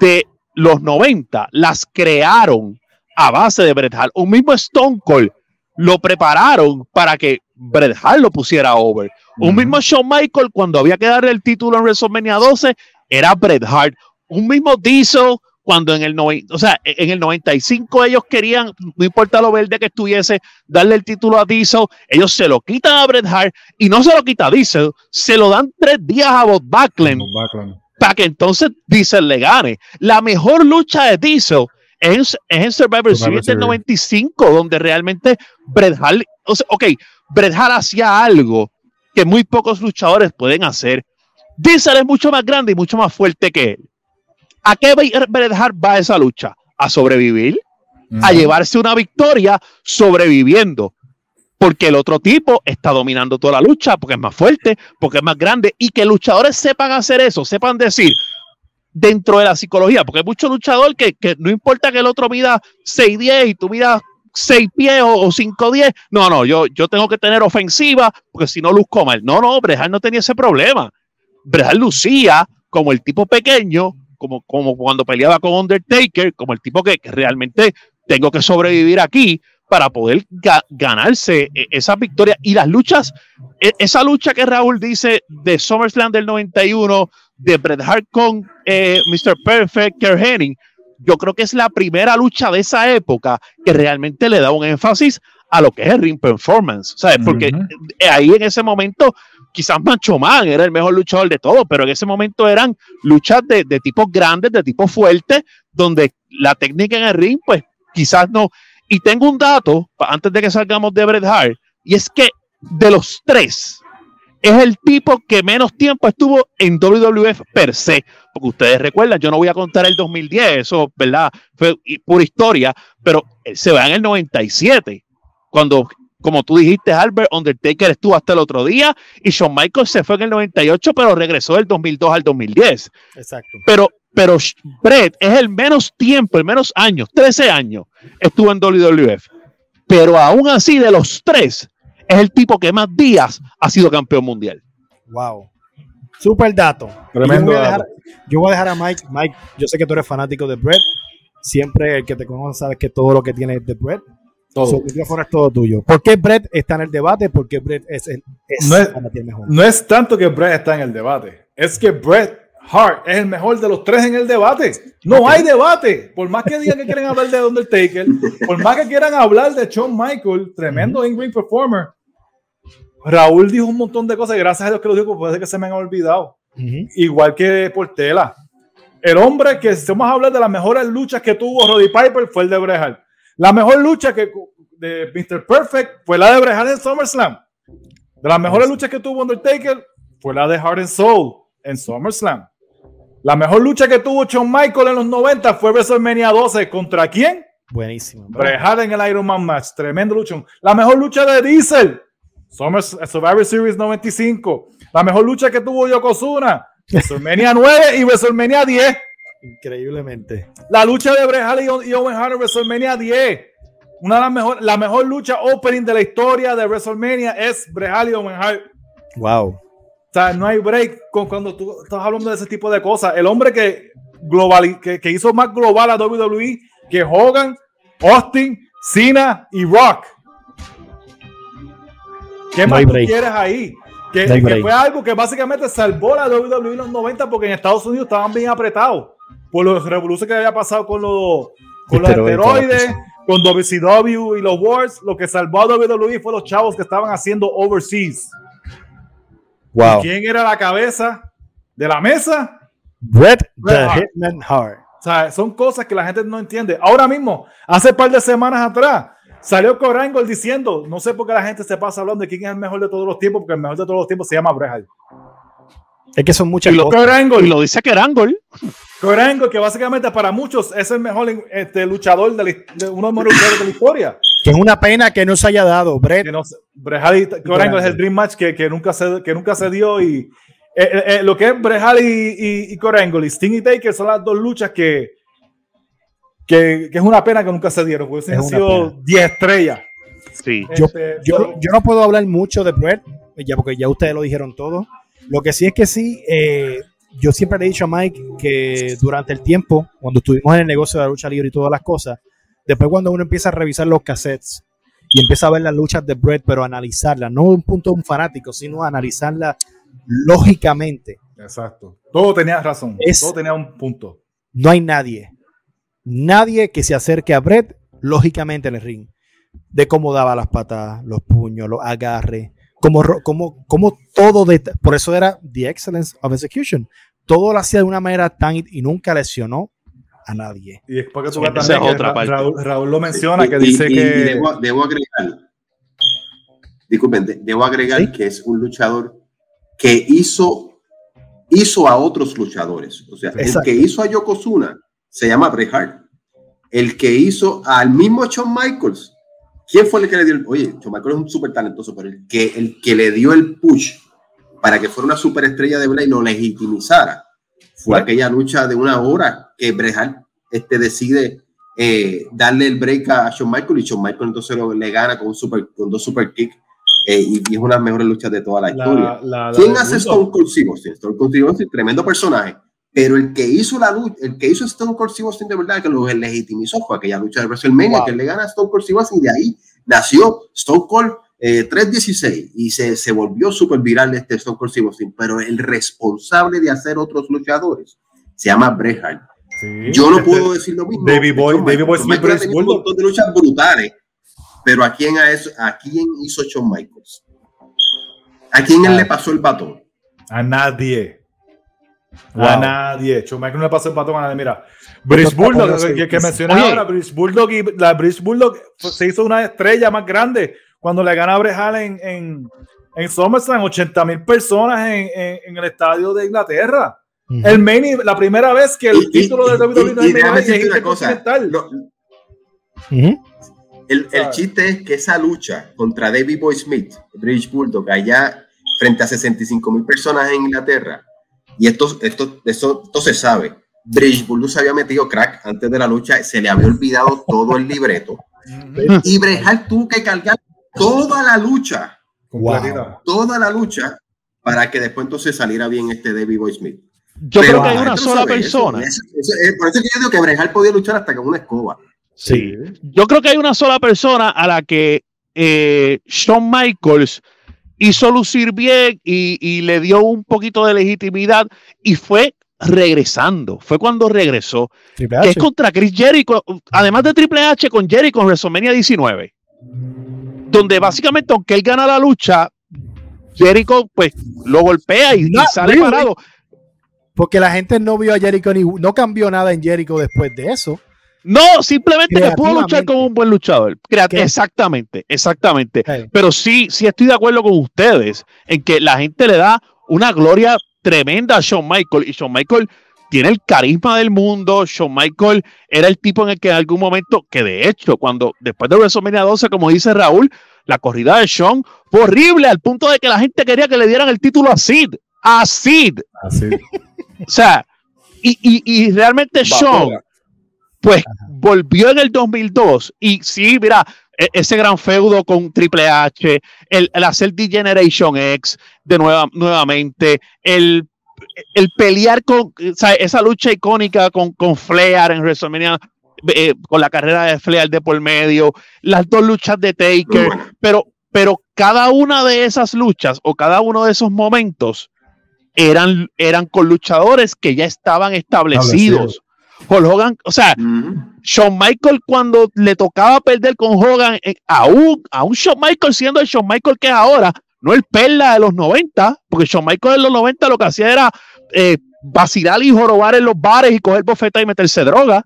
de los 90 las crearon a base de Bret Hart. Un mismo Stone Cold lo prepararon para que Bret Hart lo pusiera over. Un mismo Shawn Michael cuando había que darle el título en WrestleMania 12 era Bret Hart. Un mismo Diesel cuando en el, o sea, en el 95 ellos querían, no importa lo verde que estuviese, darle el título a Diesel, ellos se lo quitan a Bret Hart y no se lo quita a Diesel, se lo dan tres días a Bob Backlund para que entonces Diesel le gane. La mejor lucha de Diesel es, en Survivor, Series del 95, donde realmente Bret Hart, o sea, ok, Bret Hart hacía algo que muy pocos luchadores pueden hacer. Diesel es mucho más grande y mucho más fuerte que él. ¿A qué Bret Hart va esa lucha? A sobrevivir, a llevarse una victoria sobreviviendo. Porque el otro tipo está dominando toda la lucha, porque es más fuerte, porque es más grande, y que luchadores sepan hacer eso, sepan decir, dentro de la psicología, porque hay mucho luchador que, no importa que el otro mida 6'10 y tú midas 6 pies o, 5'10, no, no, yo, yo tengo que tener ofensiva, porque si no luzco mal. No, no, Brejal no tenía ese problema. Brejal lucía como el tipo pequeño, como, como cuando peleaba con Undertaker, como el tipo que, realmente tengo que sobrevivir aquí para poder ganarse e, esa victoria. Y las luchas, e, esa lucha que Raúl dice de SummerSlam del 91, de Bret Hart con eh, Mr. Perfect, Kerr Henning, yo creo que es la primera lucha de esa época que realmente le da un énfasis a lo que es el ring performance, ¿sabes? Porque ahí en ese momento quizás Mancho Man era el mejor luchador de todos, pero en ese momento eran luchas de, de tipos grandes, de tipos fuertes, donde la técnica en el ring, pues quizás no. Y tengo un dato, antes de que salgamos de Bret Hart, y es que de los tres, es el tipo que menos tiempo estuvo en WWF per se. Porque ustedes recuerdan, yo no voy a contar el 2010, eso, ¿verdad? Fue pura historia, pero él se va en el 97, cuando como tú dijiste, Albert, Undertaker estuvo hasta el otro día y Shawn Michaels se fue en el 98, pero regresó del 2002 al 2010. Exacto. Pero, pero Brett es el menos tiempo, el menos años, 13 años estuvo en WWF. Pero aún así, de los tres, es el tipo que más días ha sido campeón mundial. Wow. Super dato. Tremendo yo, voy dato. yo voy a dejar a Mike. Mike, yo sé que tú eres fanático de Brett. Siempre el que te conoce sabe que todo lo que tiene es de Brett. Todo. es todo tuyo. ¿Por qué Brett está en el debate? Porque Brett es, el, no, es, mejor. no es tanto que Brett está en el debate, es que Brett Hart es el mejor de los tres en el debate. No hay debate. Por más que digan que quieren hablar de Undertaker, por más que quieran hablar de Shawn Michael, tremendo in-ring performer, Raúl dijo un montón de cosas y gracias a Dios que lo dijo, puede que se me han olvidado. Igual que Portela. El hombre que, si vamos a hablar de las mejores luchas que tuvo Roddy Piper, fue el de Bret Hart. La mejor lucha que, de Mr. Perfect fue la de Bret Hart en SummerSlam. De las mejores luchas que tuvo Undertaker fue la de Heart and Soul en SummerSlam. La mejor lucha que tuvo Shawn Michael en los 90 fue WrestleMania 12. ¿Contra quién? Buenísimo. Bret Hart en el Iron Man match. Tremendo lucha. La mejor lucha de Diesel. Survivor Series 95. La mejor lucha que tuvo Yokozuna. WrestleMania 9 y WrestleMania 10. Increíblemente. La lucha de Bret Hart y Owen Hart en WrestleMania 10. Una de las mejores, la mejor lucha opening de la historia de WrestleMania es Bret Hart y Owen Hart. Wow. O sea, no hay break con cuando tú estás hablando de ese tipo de cosas. El hombre que, global, que, hizo más global a WWE que Hogan, Austin, Cena y Rock. ¿Qué más quieres ahí? Que, fue algo que básicamente salvó la WWE en los 90 porque en Estados Unidos estaban bien apretados por los revoluciones que había pasado con los, con los esteroides, con WCW y los Wars. Lo que salvó a WWE fue los chavos que estaban haciendo overseas. Wow. ¿Quién era la cabeza de la mesa? Bret, the Hitman Hart. O sea, son cosas que la gente no entiende. Ahora mismo, hace un par de semanas atrás, salió Corangol diciendo, no sé por qué la gente se pasa hablando de quién es el mejor de todos los tiempos, porque el mejor de todos los tiempos se llama Bret Hart. Es que son muchas y lo, cosas. y lo dice Kerangle. Kerangle, que básicamente para muchos es el mejor este, luchador de, de uno de los luchadores de la historia. Que es una pena que no se haya dado, Brett. Que no, Brett es el Dream Match que, que, nunca, se, que nunca se dio y eh, eh, eh, lo que es Bret y, y, y y Sting y Taker son las dos luchas que, que, que es una pena que nunca se dieron, porque han sido 10 estrellas. Sí. Este, yo, yo, no puedo hablar mucho de Brett, ya porque ya ustedes lo dijeron todo. Lo que sí es que sí, yo siempre le he dicho a Mike que durante el tiempo, cuando estuvimos en el negocio de la lucha libre y todas las cosas, después cuando uno empieza a revisar los cassettes y empieza a ver las luchas de Brett, pero analizarlas, no un punto de un fanático, sino analizarla lógicamente. Exacto. Todo tenía razón. todo tenía un punto. No hay nadie, nadie que se acerque a Brett lógicamente en el ring. De cómo daba las patadas, los puños, los agarres, como, como, como todo, de, por eso era The Excellence of Execution. Todo lo hacía de una manera tan y nunca lesionó a nadie. Y después que tú otra Raúl, lo menciona, que dice que... debo, agregar, disculpen, debo agregar que es un luchador que hizo, hizo a otros luchadores. O sea, el que hizo a Yokozuna se llama Bret Hart. El que hizo al mismo Shawn Michaels. ¿Quién fue el que le dio el, Oye, Shawn Michaels es un súper talentoso, pero el que, el que le dio el push para que fuera una superestrella de Bray y lo legitimizara fue aquella lucha de una hora que Bret Hart este, decide eh, darle el break a Shawn Michaels y Shawn Michaels entonces lo, le gana con, un super, con dos super kicks eh, y, es una de las mejores luchas de toda la, historia. ¿Quién hace Stone Cold Steve Austin? Stone Cold Steve Austin, tremendo personaje. Pero el que hizo la lucha, el que hizo Stone Cold Steve Austin de verdad, que lo legitimizó fue aquella lucha de WrestleMania, que le gana a Stone Cold Steve Austin y de ahí nació Stone Cold 316 eh, y se, se volvió súper viral este Stone Cold Steve Austin. Pero el responsable de hacer otros luchadores se llama Bret Hart. Yo no puedo decir lo mismo. Baby Boy, Baby Boy Smith, un montón de luchas brutales pero ¿a quién, a eso, ¿a quién hizo Shawn Michaels? ¿A quién él le pasó el batón? A nadie. A nadie. Michaels no le pasó el batón a nadie. Mira, Brice Bulldog, que, que mencioné ahora, Brice Bulldog, y la Brice Bulldog se hizo una estrella más grande cuando le gana a Brejal en, en, en SummerSlam, 80 mil personas en, en, el estadio de Inglaterra. El main, la primera vez que el título de WWE es una cosa. El, chiste es que esa lucha contra David Boy Smith, British Bulldog, allá frente a 65 mil personas en Inglaterra, y esto, esto, esto, esto se sabe, Bulldog se había metido crack antes de la lucha, se le había olvidado todo el libreto, y Brejal tuvo que cargar toda la lucha, toda la lucha, para que después entonces saliera bien este David Boy Smith. Yo creo que hay una sola persona. por eso que yo digo que Brejal podía luchar hasta con una escoba. Sí. Yo creo que hay una sola persona a la que eh, Shawn Michaels hizo lucir bien y, le dio un poquito de legitimidad y fue regresando. Fue cuando regresó. Que es contra Chris Jericho, además de Triple H con Jericho en WrestleMania 19. Donde básicamente, aunque él gana la lucha, Jericho pues lo golpea y, sale parado. Porque la gente no vio a Jericho ni no cambió nada en Jericho después de eso. No, simplemente que pudo luchar como un buen luchador. Exactamente, exactamente. Pero sí, sí estoy de acuerdo con ustedes en que la gente le da una gloria tremenda a Shawn Michael y Shawn Michael tiene el carisma del mundo. Shawn Michael era el tipo en el que en algún momento, que de hecho, cuando después de WrestleMania 12, como dice Raúl, la corrida de Shawn fue horrible al punto de que la gente quería que le dieran el título a Sid. A Sid. o sea, y, y, y realmente Shawn pues volvió en el 2002 y sí, mira, e-, ese gran feudo con Triple H, el, hacer D-Generation X de nueva, nuevamente, el, el pelear con esa lucha icónica con, con Flair en WrestleMania, eh, con la carrera de Flair de por medio, las dos luchas de Taker, pero, pero cada una de esas luchas o cada uno de esos momentos eran, eran con luchadores que ya estaban establecidos. Hogan, o sea, Shawn Michael cuando le tocaba perder con Hogan, eh, aún, un Shawn Michael siendo el Shawn Michael que es ahora, no el perla de los 90, porque Shawn Michael en los 90 lo que hacía era eh, vacilar y jorobar en los bares y coger bofeta y meterse droga.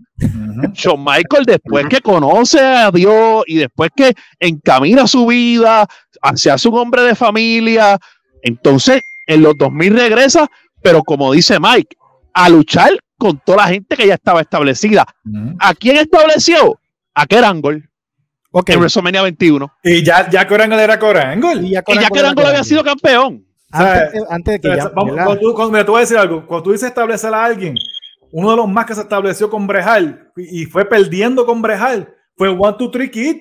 Shawn Michael después que conoce a Dios y después que encamina su vida, se hace un hombre de familia, entonces en los 2000 regresa pero como dice Mike, a luchar con toda la gente que ya estaba establecida. ¿A quién estableció? A Kerangol. Okay. En WrestleMania 21. Y ya, ya Kerangol era Kerangol. Y ya Kerangol había sido campeón. Antes, de que ya, vamos, cuando tú, cuando, te voy a decir algo. Cuando tú dices establecer a alguien, uno de los más que se estableció con Brejal y, fue perdiendo con Brejal fue One, Two, Three Kid.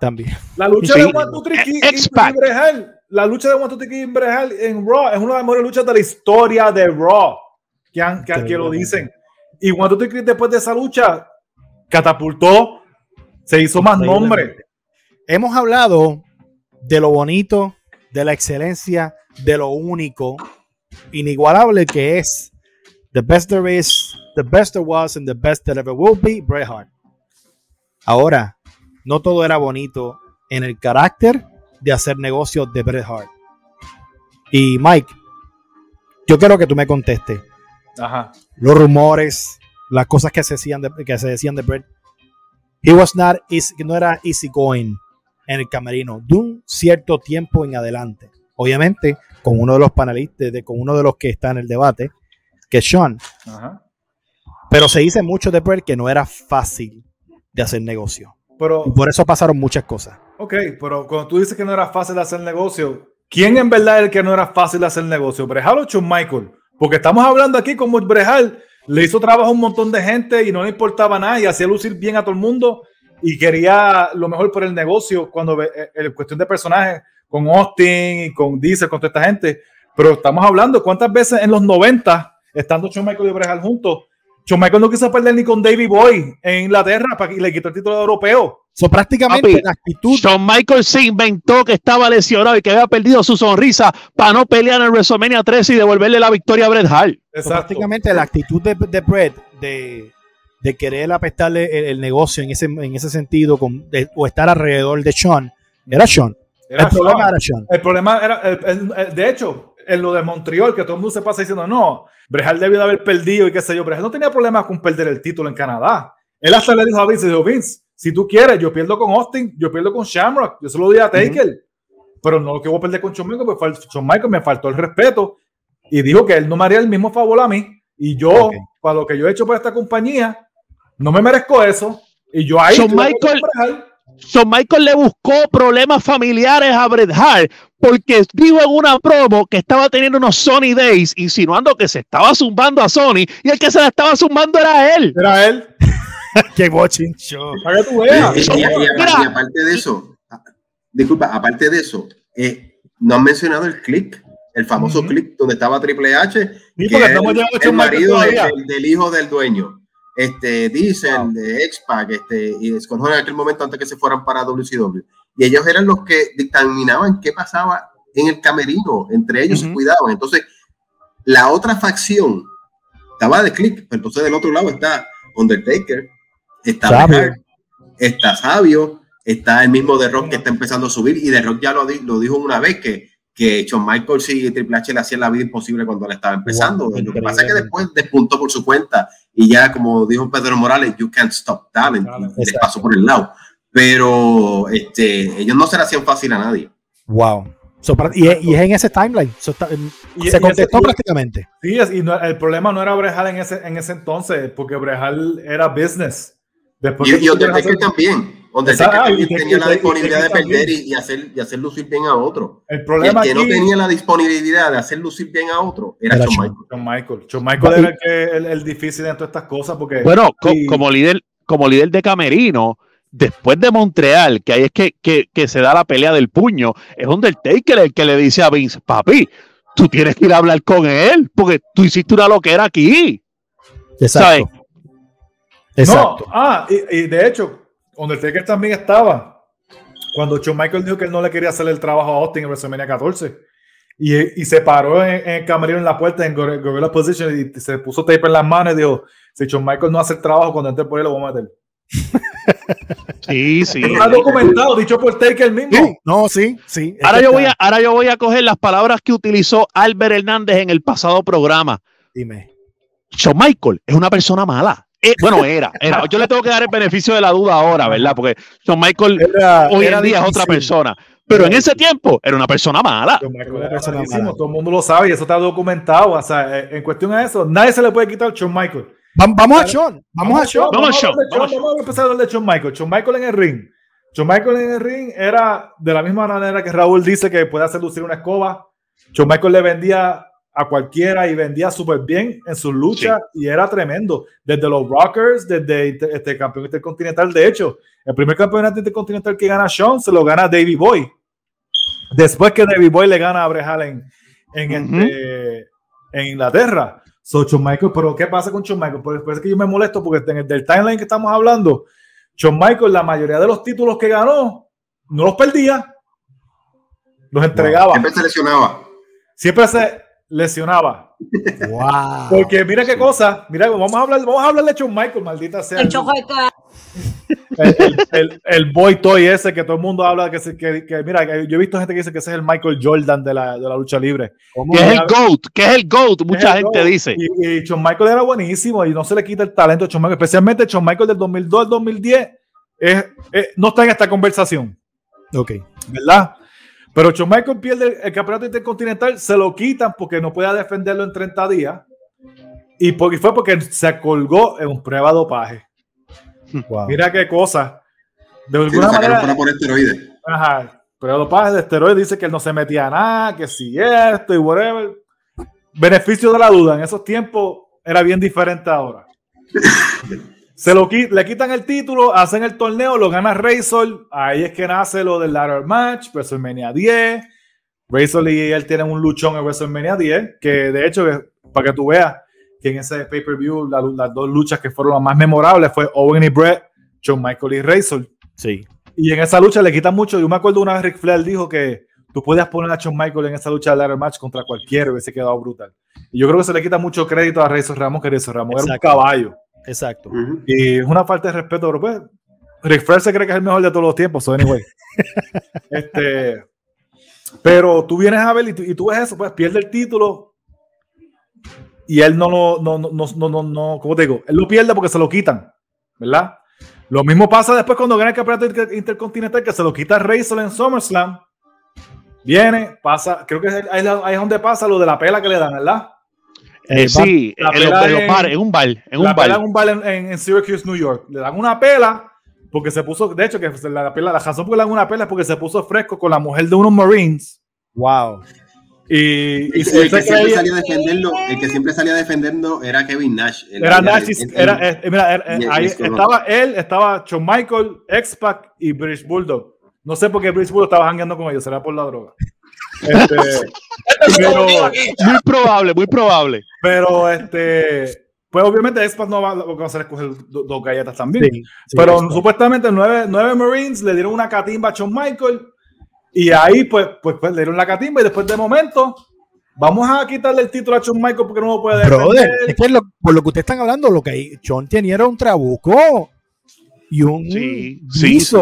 También. La lucha de One, Two, Three Kid y Brejal. La lucha de One, Two, Three Kid y Brejal en Raw es una de las mejores luchas de la historia de Raw. Que, han, que, que lo dicen. Y Three Kid después de esa lucha catapultó, se hizo más nombre. Hemos hablado de lo bonito, de la excelencia, de lo único, inigualable que es The Best There Is, The Best There Was, and The Best That Ever Will Be, Bret Hart. Ahora, no todo era bonito en el carácter de hacer negocios de Bret Hart. Y Mike, yo quiero que tú me contestes. Ajá. Los rumores, las cosas que se decían de, que se decían de Bret. He was not easy, no era easy going en el camerino de un cierto tiempo en adelante. Obviamente, con uno de los panelistas, de, con uno de los que está en el debate, que es Sean. Pero se dice mucho de Bret que no era fácil de hacer negocio. Pero, y por eso pasaron muchas cosas. Ok, pero cuando tú dices que no era fácil de hacer negocio, ¿quién en verdad es el que no era fácil de hacer negocio? ¿Brejal o Michael? Porque estamos hablando aquí como Brejal le hizo trabajo a un montón de gente y no le importaba nada y hacía lucir bien a todo el mundo y quería lo mejor por el negocio cuando eh, en cuestión de personajes con Austin y con Diesel, con toda esta gente. Pero estamos hablando cuántas veces en los 90, estando Shawn Michael y Brejal juntos, Shawn Michael no quiso perder ni con David Boy en Inglaterra para que le quitó el título de europeo. So, prácticamente la actitud. Shawn Michael se inventó que estaba lesionado y que había perdido su sonrisa para no pelear en WrestleMania 13 y devolverle la victoria a Bret Hart. prácticamente la actitud de, de Bret de, de, querer apestarle el, negocio en ese, en ese sentido con, o estar alrededor de Shawn era Shawn. el problema era Shawn. El problema era, de hecho, en lo de Montreal, que todo el mundo se pasa diciendo, no, Brejal debió de haber perdido y qué sé yo. Brejal no tenía problemas con perder el título en Canadá. Él hasta le dijo a Vince, dijo, Vince, si tú quieres, yo pierdo con Austin, yo pierdo con Shamrock, yo se lo di a Taker, pero no lo que voy a perder con Shawn Michaels, porque Shawn Michaels me faltó el respeto. Y dijo que él no me haría el mismo favor a mí. Y yo, para lo que yo he hecho por esta compañía, no me merezco eso. Y yo ahí... Shawn Michael, Shawn Michael le buscó problemas familiares a Bret Hart porque dijo en una promo que estaba teniendo unos Sony Days, insinuando que se estaba zumbando a Sony y el que se la estaba zumbando era él. Era él. Qué watching show. Y, aparte de eso, disculpa, aparte de eso, eh, no han mencionado el clip, el famoso clip donde estaba Triple H, que es el, marido del hijo del dueño este, Diesel, de X-Pac, este, y Scott en aquel momento antes que se fueran para WCW. Y ellos eran los que dictaminaban qué pasaba en el camerino, entre ellos se cuidaban. Entonces, la otra facción estaba de click, pero entonces del otro lado está Undertaker, está Sabio. está Sabio, está el mismo de Rock que está empezando a subir, y de Rock ya lo, lo dijo una vez que que Shawn Michaels y Triple H le hacían la vida imposible cuando él estaba empezando. lo que pasa es que después despuntó por su cuenta y ya, como dijo Pedro Morales, you can't stop talent, y les pasó por el lado. Pero este, ellos no se le hacían fácil a nadie. Wow. y, es en ese timeline. se contestó prácticamente. Sí, y el problema no era Brejal en ese, en ese entonces, porque Brejal era business. Después y, y Undertaker también. Undertaker tenía la disponibilidad de perder y, hacer, y hacer lucir bien a otro. El problema el que no tenía la disponibilidad de hacer lucir bien a otro era, Michael. Shawn Michael. Shawn Michael era el, que, el, difícil de todas estas cosas. Porque, bueno, como, líder, como líder de Camerino, después de Montreal, que ahí es que, que, que, se da la pelea del puño, es Undertaker el que le dice a Vince, papi, tú tienes que ir a hablar con él, porque tú hiciste una loquera aquí. Exacto. Exacto. No, ah, y, y de hecho, Undertaker también estaba cuando Shawn Michael dijo que él no le quería hacer el trabajo a Austin en WrestleMania 14. Y, y se paró en, el camerino en la puerta en Gorilla Position y se puso tape en las manos y dijo: Si Shawn Michael no hace el trabajo, cuando entre por él lo voy a meter. Sí, sí. Está documentado, dicho por Taker mismo. no, sí, sí. Ahora yo, voy a, ahora yo voy a coger las palabras que utilizó Albert Hernández en el pasado programa. Dime. Shawn Michael es una persona mala. Eh, bueno, era, Yo le tengo que dar el beneficio de la duda ahora, ¿verdad? Porque Shawn Michael hoy en día es otra persona. Pero en ese tiempo era una persona mala. Todo el mundo lo sabe y eso está documentado. O sea, eh, en cuestión de eso, nadie se le puede quitar a Shawn Michael. Vamos a Shawn. Vamos a Shawn. Vamos a Shawn. Vamos a empezar a hablar de Shawn Michael. Shawn Michael en el ring. Shawn Michael en el ring era de la misma manera que Raúl dice que puede hacer lucir una escoba. Shawn Michael le vendía a cualquiera y vendía súper bien en sus luchas y era tremendo. Desde los Rockers, desde este campeón intercontinental. De hecho, el primer campeonato intercontinental que gana Shawn se lo gana Davey Boy. Después que Davey Boy le gana a Brejal en, en, este, en Inglaterra. So, Shawn Michael, pero ¿qué pasa con Shawn Michael? Por eso que yo me molesto porque en el del timeline que estamos hablando, Shawn Michael, la mayoría de los títulos que ganó, no los perdía. Los entregaba. siempre se lesionaba. Siempre se lesionaba. Wow. Porque mira qué cosa, mira, vamos a hablar, vamos a hablar de Shawn Michael, maldita sea. El, el, el, boy toy ese que todo el mundo habla que, que, que, mira, yo he visto gente que dice que ese es el Michael Jordan de la, de la lucha libre. Que es el GOAT, que es el GOAT, mucha gente dice. Y, y Shawn Michael era buenísimo y no se le quita el talento a Shawn Michael, especialmente Shawn Michael del 2002 al 2010 es, no está en esta conversación. Ok. ¿Verdad? Pero Shawn Michael pierde el, campeonato intercontinental, se lo quitan porque no puede defenderlo en 30 días. Y porque fue porque se colgó en un prueba de dopaje. Mira qué cosa. De alguna manera. por esteroides. Ajá. Prueba de dopaje de esteroides dice que él no se metía nada, que si esto y whatever. Beneficio de la duda. En esos tiempos era bien diferente ahora. Se lo le quitan el título, hacen el torneo, lo gana Razor. Ahí es que nace lo del ladder match, WrestleMania 10. Razor y él tienen un luchón en WrestleMania 10, que de hecho, para que tú veas que en ese pay-per-view las dos luchas que fueron las más memorables fue Owen y Brett, Shawn Michael y Razor. Sí. Y en esa lucha le quitan mucho. Yo me acuerdo una vez Rick Flair dijo que tú puedes poner a Shawn Michael en esa lucha de ladder match contra cualquiera, hubiese quedado brutal. Y yo creo que se le quita mucho crédito a Razor Ramos, que Razor Ramos era un caballo. Exacto. Y es una falta de respeto, pero pues, Rick Flair se cree que es el mejor de todos los tiempos, so anyway. este, pero tú vienes a ver y tú, ves eso, pues pierde el título y él no lo, no, no, no, no, no, ¿cómo te digo? Él lo pierde porque se lo quitan, ¿verdad? Lo mismo pasa después cuando gana el campeonato intercontinental, que se lo quita Razor en SummerSlam. Viene, pasa, creo que ahí es donde pasa lo de la pela que le dan, ¿verdad? Eh, sí, en, en, un bar. En un bar. en un bar en, Syracuse, New York. Le dan una pela porque se puso, de hecho, que la, pela, la razón por la le dan una pela es porque se puso fresco con la mujer de unos Marines. Wow. Y, el, que siempre salía a defenderlo, el que siempre salía defendiendo era Kevin Nash. Era Nash, era, mira, ahí estaba él, estaba Shawn Michael, X-Pac y British Bulldog. No sé por qué British Bulldog estaba jangueando con ellos, será por la droga. Este, muy probable, muy probable. Pero este, pues obviamente Expas no va, a hacer escoger dos galletas también. pero supuestamente nueve, nueve, Marines le dieron una catimba a Shawn Michael y ahí pues, pues, pues, le dieron la catimba y después de momento vamos a quitarle el título a Shawn Michael porque no lo puede Brother, es que por lo que ustedes están hablando, lo que Shawn tenía era un trabuco y un sí,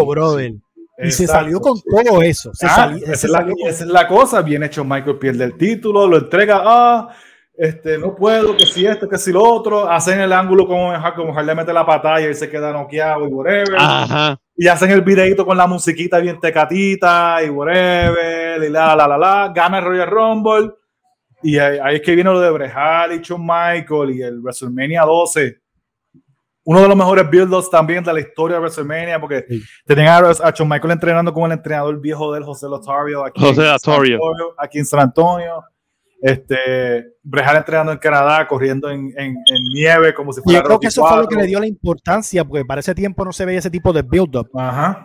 brother. Y se salió con todo eso. Ah, esa, es la, cosa. Bien hecho, Michael pierde el título, lo entrega. Ah, este, no puedo, que si esto, que si lo otro. Hacen el ángulo como, como le mete la pantalla y se queda noqueado y whatever. Y hacen el videito con la musiquita bien tecatita y whatever. Y la, la, la, la. Gana el Royal Rumble. Y ahí, es que viene lo de Brejal y Shawn Michael y el WrestleMania 12 uno de los mejores build también de la historia de WrestleMania, porque tenían a, Shawn Michael entrenando con el entrenador viejo del José Lotario aquí, José Lotario. aquí en San Antonio. Este, Brejal entrenando en Canadá, corriendo en, en, nieve, como si fuera. Yo creo que eso fue lo que le dio la importancia, porque para ese tiempo no se veía ese tipo de build-up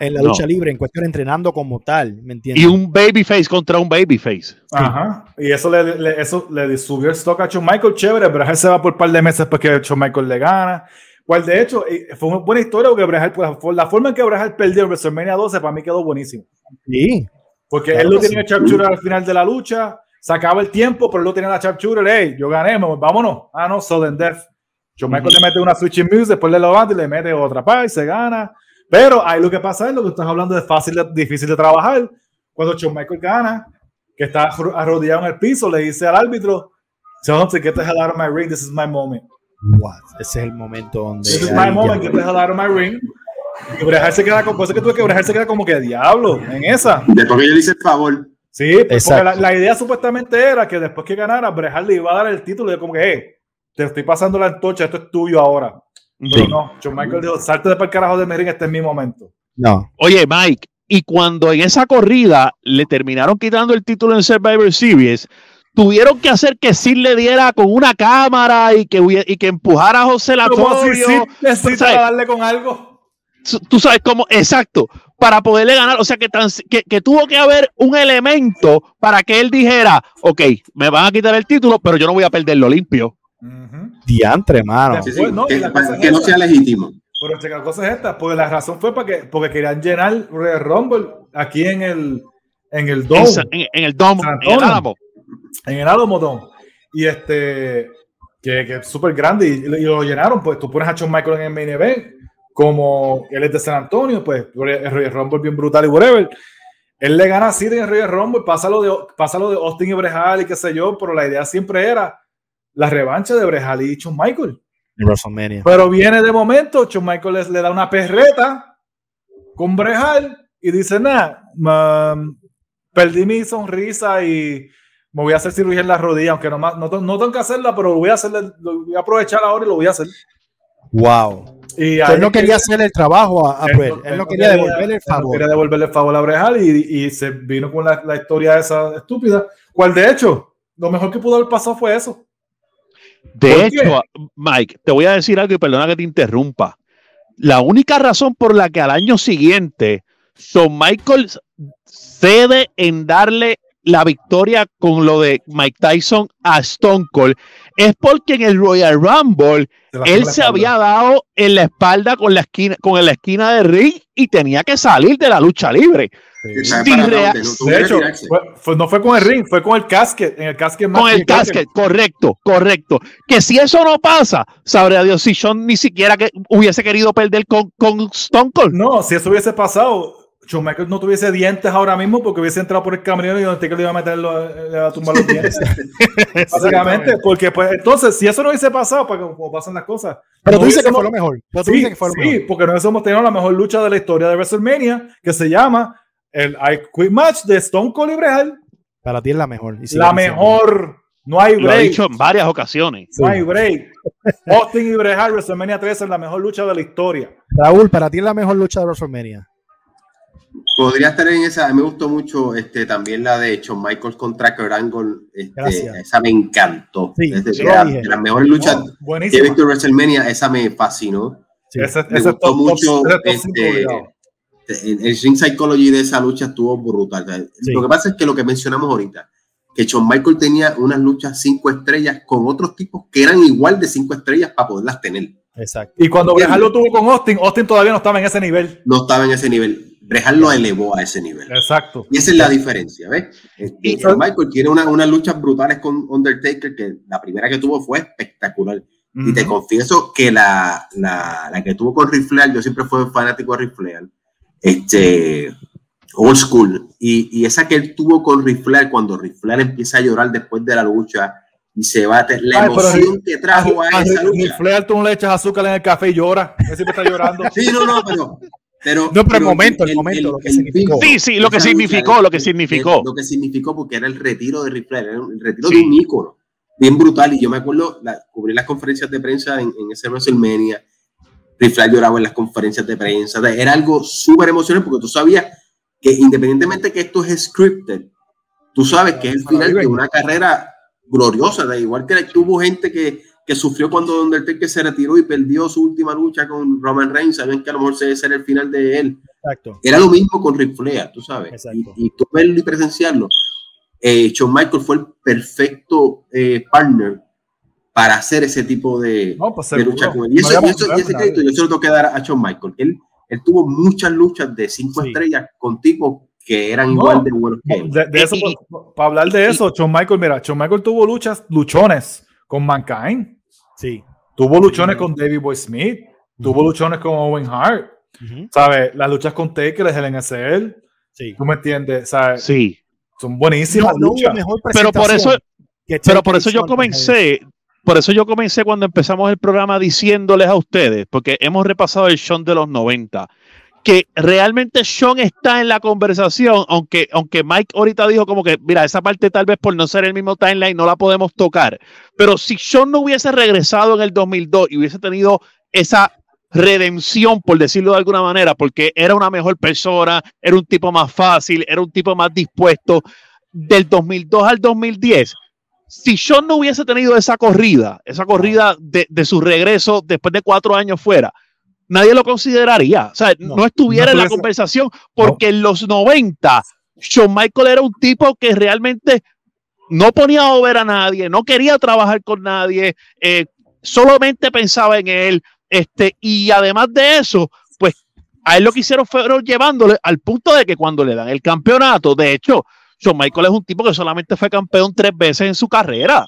en la lucha libre, en cuestión entrenando como tal, ¿me entiendes? Y un babyface contra un babyface. Ajá. Y eso le, eso le subió el stock a Shawn Michael, chévere. Brejal se va por un par de meses después que Shawn Michael le gana. Cual de hecho eh, fue una buena historia porque Brejal, pues, la forma en que Brejal perdió en WrestleMania 12 para mí quedó buenísimo. Sí. Porque él lo tenía el sharpshooter al final de la lucha, sacaba el tiempo, pero él lo tenía la sharpshooter, hey, yo gané, vámonos. Ah, no, Sudden Death. John Michael le mete una switching muse, después le levanta y le mete otra pa y se gana. Pero ahí lo que pasa es lo que estás hablando de fácil, difícil de trabajar. Cuando John Michael gana, que está arrodillado en el piso, le dice al árbitro, John, get the hell out of my ring, this is my moment. Ese es el momento donde. Ese es my moment, get the hell out of my ring. Y Bret se queda con cosas que tuve que Bret se queda como que diablo en esa. Después que yo le hice el favor. Sí, pues, porque la, la, idea supuestamente era que después que ganara, Bret le iba a dar el título de como que, hey, te estoy pasando la antorcha, esto es tuyo ahora. Pero no, John Michael dijo, salte de para el carajo de Merín, este es mi momento. No. Oye, Mike, y cuando en esa corrida le terminaron quitando el título en Survivor Series, tuvieron que hacer que Sid le diera con una cámara y que, y que empujara a José Latorio. Si necesita darle con algo. Tú sabes cómo, exacto, para poderle ganar. O sea, que, que, que, tuvo que haber un elemento para que él dijera, ok, me van a quitar el título, pero yo no voy a perderlo limpio. Diantre, mano. que, no sea legítimo. Pero la cosa es esta, porque la razón fue para que, porque querían llenar Rumble aquí en el en el Dome. En, el Dome, en el Álamo. En el Álamo Y este, que, que es súper grande y, lo llenaron, pues tú pones a Shawn Michael en el main event, como él es de San Antonio, pues el Royal Rumble bien brutal y whatever. Él le gana así en el Royal Rumble, pasa lo de, pasa lo de Austin y Brejal y qué sé yo, pero la idea siempre era la revancha de Brejal y Shawn Michael. En WrestleMania. Pero viene de momento, Shawn Michael le, da una perreta con Brejal y dice, nada, perdí mi sonrisa y me voy a hacer cirugía en la rodilla, aunque no, no, no tengo que hacerla, pero voy a, hacer, lo voy a aprovechar ahora y lo voy a hacer. Wow. Y él no quería hacer el trabajo a, a él, él, no quería devolverle el favor. quería devolverle el favor a Brejal y, y se vino con la, la historia esa estúpida, cual de hecho, lo mejor que pudo haber pasado fue eso. De hecho, Mike, te voy a decir algo y perdona que te interrumpa. La única razón por la que al año siguiente Son Michael cede en darle la victoria con lo de Mike Tyson a Stone Cold es porque en el Royal Rumble él se había dado en la espalda con la esquina con la esquina de ring y tenía que salir de la lucha libre. de hecho, no fue con el ring, fue con el casket, en el Con el casket, correcto, correcto. Que si eso no pasa, sabrá Dios si Sean ni siquiera que hubiese querido perder con, con Stone Cold. No, si eso hubiese pasado, Schumacher no tuviese dientes ahora mismo porque hubiese entrado por el camerino y donde le iba a meter le iba a tumbar los dientes. Básicamente, porque pues entonces, si eso no hubiese pasado, pues como pasan las cosas. Pero tú dices que fue lo mejor. Sí, sí porque nosotros hemos tenido la mejor lucha de la historia de WrestleMania, que se llama el I Quit Match de Stone Cold y Brejal. Para ti es la mejor. la mejor. No hay break. Lo he dicho en varias ocasiones. No hay break. Austin y Brejal, WrestleMania 3 es la mejor lucha de la historia. Raúl, para ti es la mejor lucha de WrestleMania. Podría estar en esa. me gustó mucho este, también la de Shawn Michaels contra Kurt Angle. Este, esa me encantó. Sí, de, las mejores luchas que he visto en WrestleMania, esa me fascinó. Sí, ese, me gustó mucho. este, el ring psychology de esa lucha estuvo brutal. Lo que pasa es que lo que mencionamos ahorita, que Shawn Michael tenía unas luchas cinco estrellas con otros tipos que eran igual de cinco estrellas para poderlas tener. Exacto. Y cuando Brejal lo tuvo con Austin, Austin todavía no estaba en ese nivel. No estaba en ese nivel. Brejal lo elevó a ese nivel. Exacto. Y esa es la diferencia, ¿ves? Y, Michael tiene unas una luchas brutales con Undertaker, que la primera que tuvo fue espectacular. Y te confieso que la, la, la, que tuvo con Rifleal, yo siempre fui fanático de Rifleal, este, old school. Y, y, esa que él tuvo con Rifleal, cuando Rifleal empieza a llorar después de la lucha, y se va la emoción que trajo a, esa lucha. Flair, tú no le echas azúcar en el café y llora. siempre está llorando. sí, no, no, pero. Pero, no, pero, el momento, el, momento, lo que significó. Sí, sí, lo que significó, lo que significó. Lo que significó porque era el retiro de Ric Flair, el retiro de un ícono, bien brutal. Y yo me acuerdo, la, cubrí las conferencias de prensa en, en ese WrestleMania. Ric Flair lloraba en las conferencias de prensa. Era algo súper emocionante porque tú sabías que independientemente que esto es scripted, tú sabes que es el final de una carrera gloriosa, de igual que tuvo gente que, que sufrió cuando Undertaker se retiró y perdió su última lucha con Roman Reigns, saben que a lo mejor ese ser el final de él. Exacto. Era lo mismo con Ric Flair, tú sabes, y, y, tú verlo y presenciarlo. Eh, Shawn Michaels fue el perfecto eh, partner para hacer ese tipo de, pues, de lucha con él. Y, eso, ese crédito yo se lo tengo que dar a Shawn Michaels. Él, él tuvo muchas luchas de cinco estrellas con tipos que eran igual de buenos que él. De, eso, para hablar de eso, Shawn Michael, mira, Shawn Michael tuvo luchas, luchones con Mankind. Sí. Tuvo luchones con David Boy Smith. Tuvo luchones con Owen Hart. ¿Sabes? Las luchas con Taker, es el NSL. Sí. ¿Tú me entiendes? ¿Sabes? Sí. Son buenísimas luchas. pero por eso, pero por eso yo comencé por eso yo comencé cuando empezamos el programa diciéndoles a ustedes, porque hemos repasado el Sean de los 90, que realmente Sean está en la conversación, aunque, aunque Mike ahorita dijo como que, mira, esa parte tal vez por no ser el mismo timeline no la podemos tocar, pero si Sean no hubiese regresado en el 2002 y hubiese tenido esa redención, por decirlo de alguna manera, porque era una mejor persona, era un tipo más fácil, era un tipo más dispuesto, del 2002 al 2010, si Sean no hubiese tenido esa corrida, esa corrida de, de, su regreso después de cuatro años fuera, nadie lo consideraría. O sea, no, estuviera en la conversación porque en los 90, Shawn Michael era un tipo que realmente no ponía a ver a nadie, no quería trabajar con nadie, eh, solamente pensaba en él. Este, y además de eso, pues a él lo que hicieron fueron llevándole al punto de que cuando le dan el campeonato, de hecho, Shawn Michael es un tipo que solamente fue campeón tres veces en su carrera.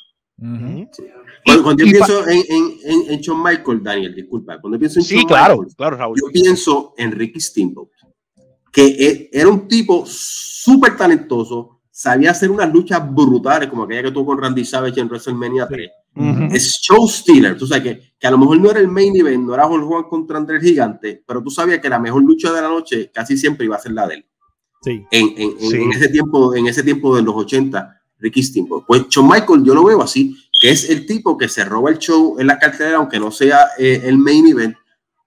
Cuando, yo pienso en, en, en, Shawn Michael, Daniel, disculpa, cuando pienso en sí, claro, claro, Raúl. yo pienso en Ricky Steamboat, que e, era un tipo súper talentoso, sabía hacer unas luchas brutales, como aquella que tuvo con Randy Savage en WrestleMania 3. Es show stealer, tú sabes que, que, a lo mejor no era el main event, no era Hulk Hogan contra André el Gigante, pero tú sabías que la mejor lucha de la noche casi siempre iba a ser la de él. Sí. En, en, en, ese tiempo, en ese tiempo de los 80, Ricky Steamboat. Pues Shawn Michael yo lo veo así que es el tipo que se roba el show en la cartelera, aunque no sea eh, el main event,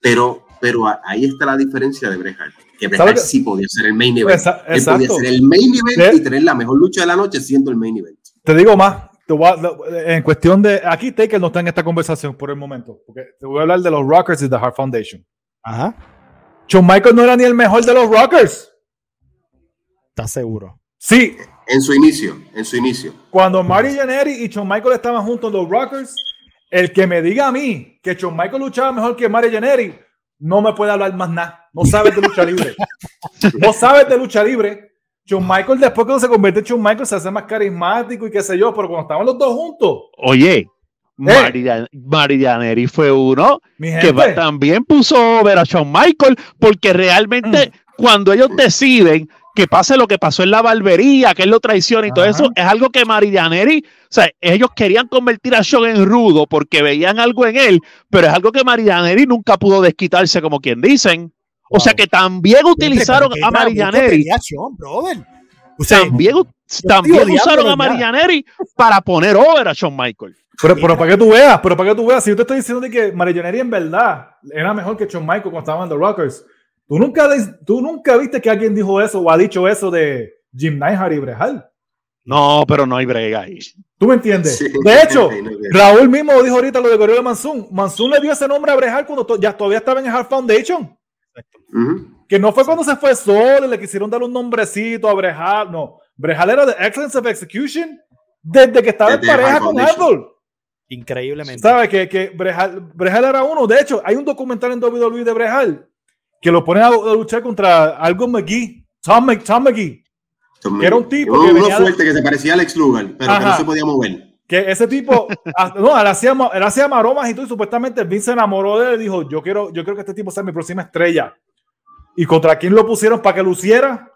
pero, pero ahí está la diferencia de Bret que Bret sí podía ser el main event. Él podía ser el main event y tener la mejor lucha de la noche siendo el main event. Te digo más, en cuestión de, aquí Taker no está en esta conversación por el momento, porque te voy a hablar de los Rockers y The Heart Foundation. Ajá. John Michael no era ni el mejor de los Rockers. ¿Estás seguro? Sí, en su inicio, en su inicio. Cuando Marty Jannetty y Shawn Michael estaban juntos en los Rockers, el que me diga a mí que Shawn Michael luchaba mejor que Marty Jannetty, no me puede hablar más nada. No sabes de lucha libre. no sabes de lucha libre. Shawn Michael, después que se convierte en Shawn Michael, se hace más carismático y qué sé yo, pero cuando estaban los dos juntos. Oye, eh. Jannetty fue uno que también puso over a Shawn Michael, porque realmente mm. cuando ellos deciden que pase lo que pasó en la barbería, que él lo traiciona y todo eso, es algo que Marianeri, o sea, ellos querían convertir a Sean en rudo porque veían algo en él, pero es algo que Marianeri nunca pudo desquitarse, como quien dicen. O sea que también utilizaron a Marianeri. también, también usaron a Marianeri para poner over a Shawn Michael. Pero, pero para que tú veas, pero para que tú veas, si yo te estoy diciendo de que Marianeri en verdad era mejor que Shawn Michael cuando estaban en The Rockers, ¿Tú nunca, ¿Tú nunca viste que alguien dijo eso o ha dicho eso de Jim Neidhart y Brejal? No, pero no hay brega ahí. ¿Tú me entiendes? de hecho, Raúl mismo dijo ahorita lo de Gorilla Mansun. Mansun le dio ese nombre a Brejal cuando ya todavía estaba en el Heart Foundation. Que no fue cuando se fue solo y le quisieron dar un nombrecito a Brejal. No, Brejal era de Excellence of Execution desde que estaba en pareja con Apple. Increíblemente. ¿Sabes? Que, que Brejal, Brejal, era uno. De hecho, hay un documental en WWE de Brejal que lo ponen a, luchar contra algo McGee, Tom, McGee, que era un tipo que venía fuerte que se parecía a Alex Luger, pero que no se podía mover. Que ese tipo, no, él hacía, él hacía maromas y todo, y supuestamente Vince se enamoró de él y dijo, yo quiero, yo quiero que este tipo sea mi próxima estrella. ¿Y contra quién lo pusieron para que luciera?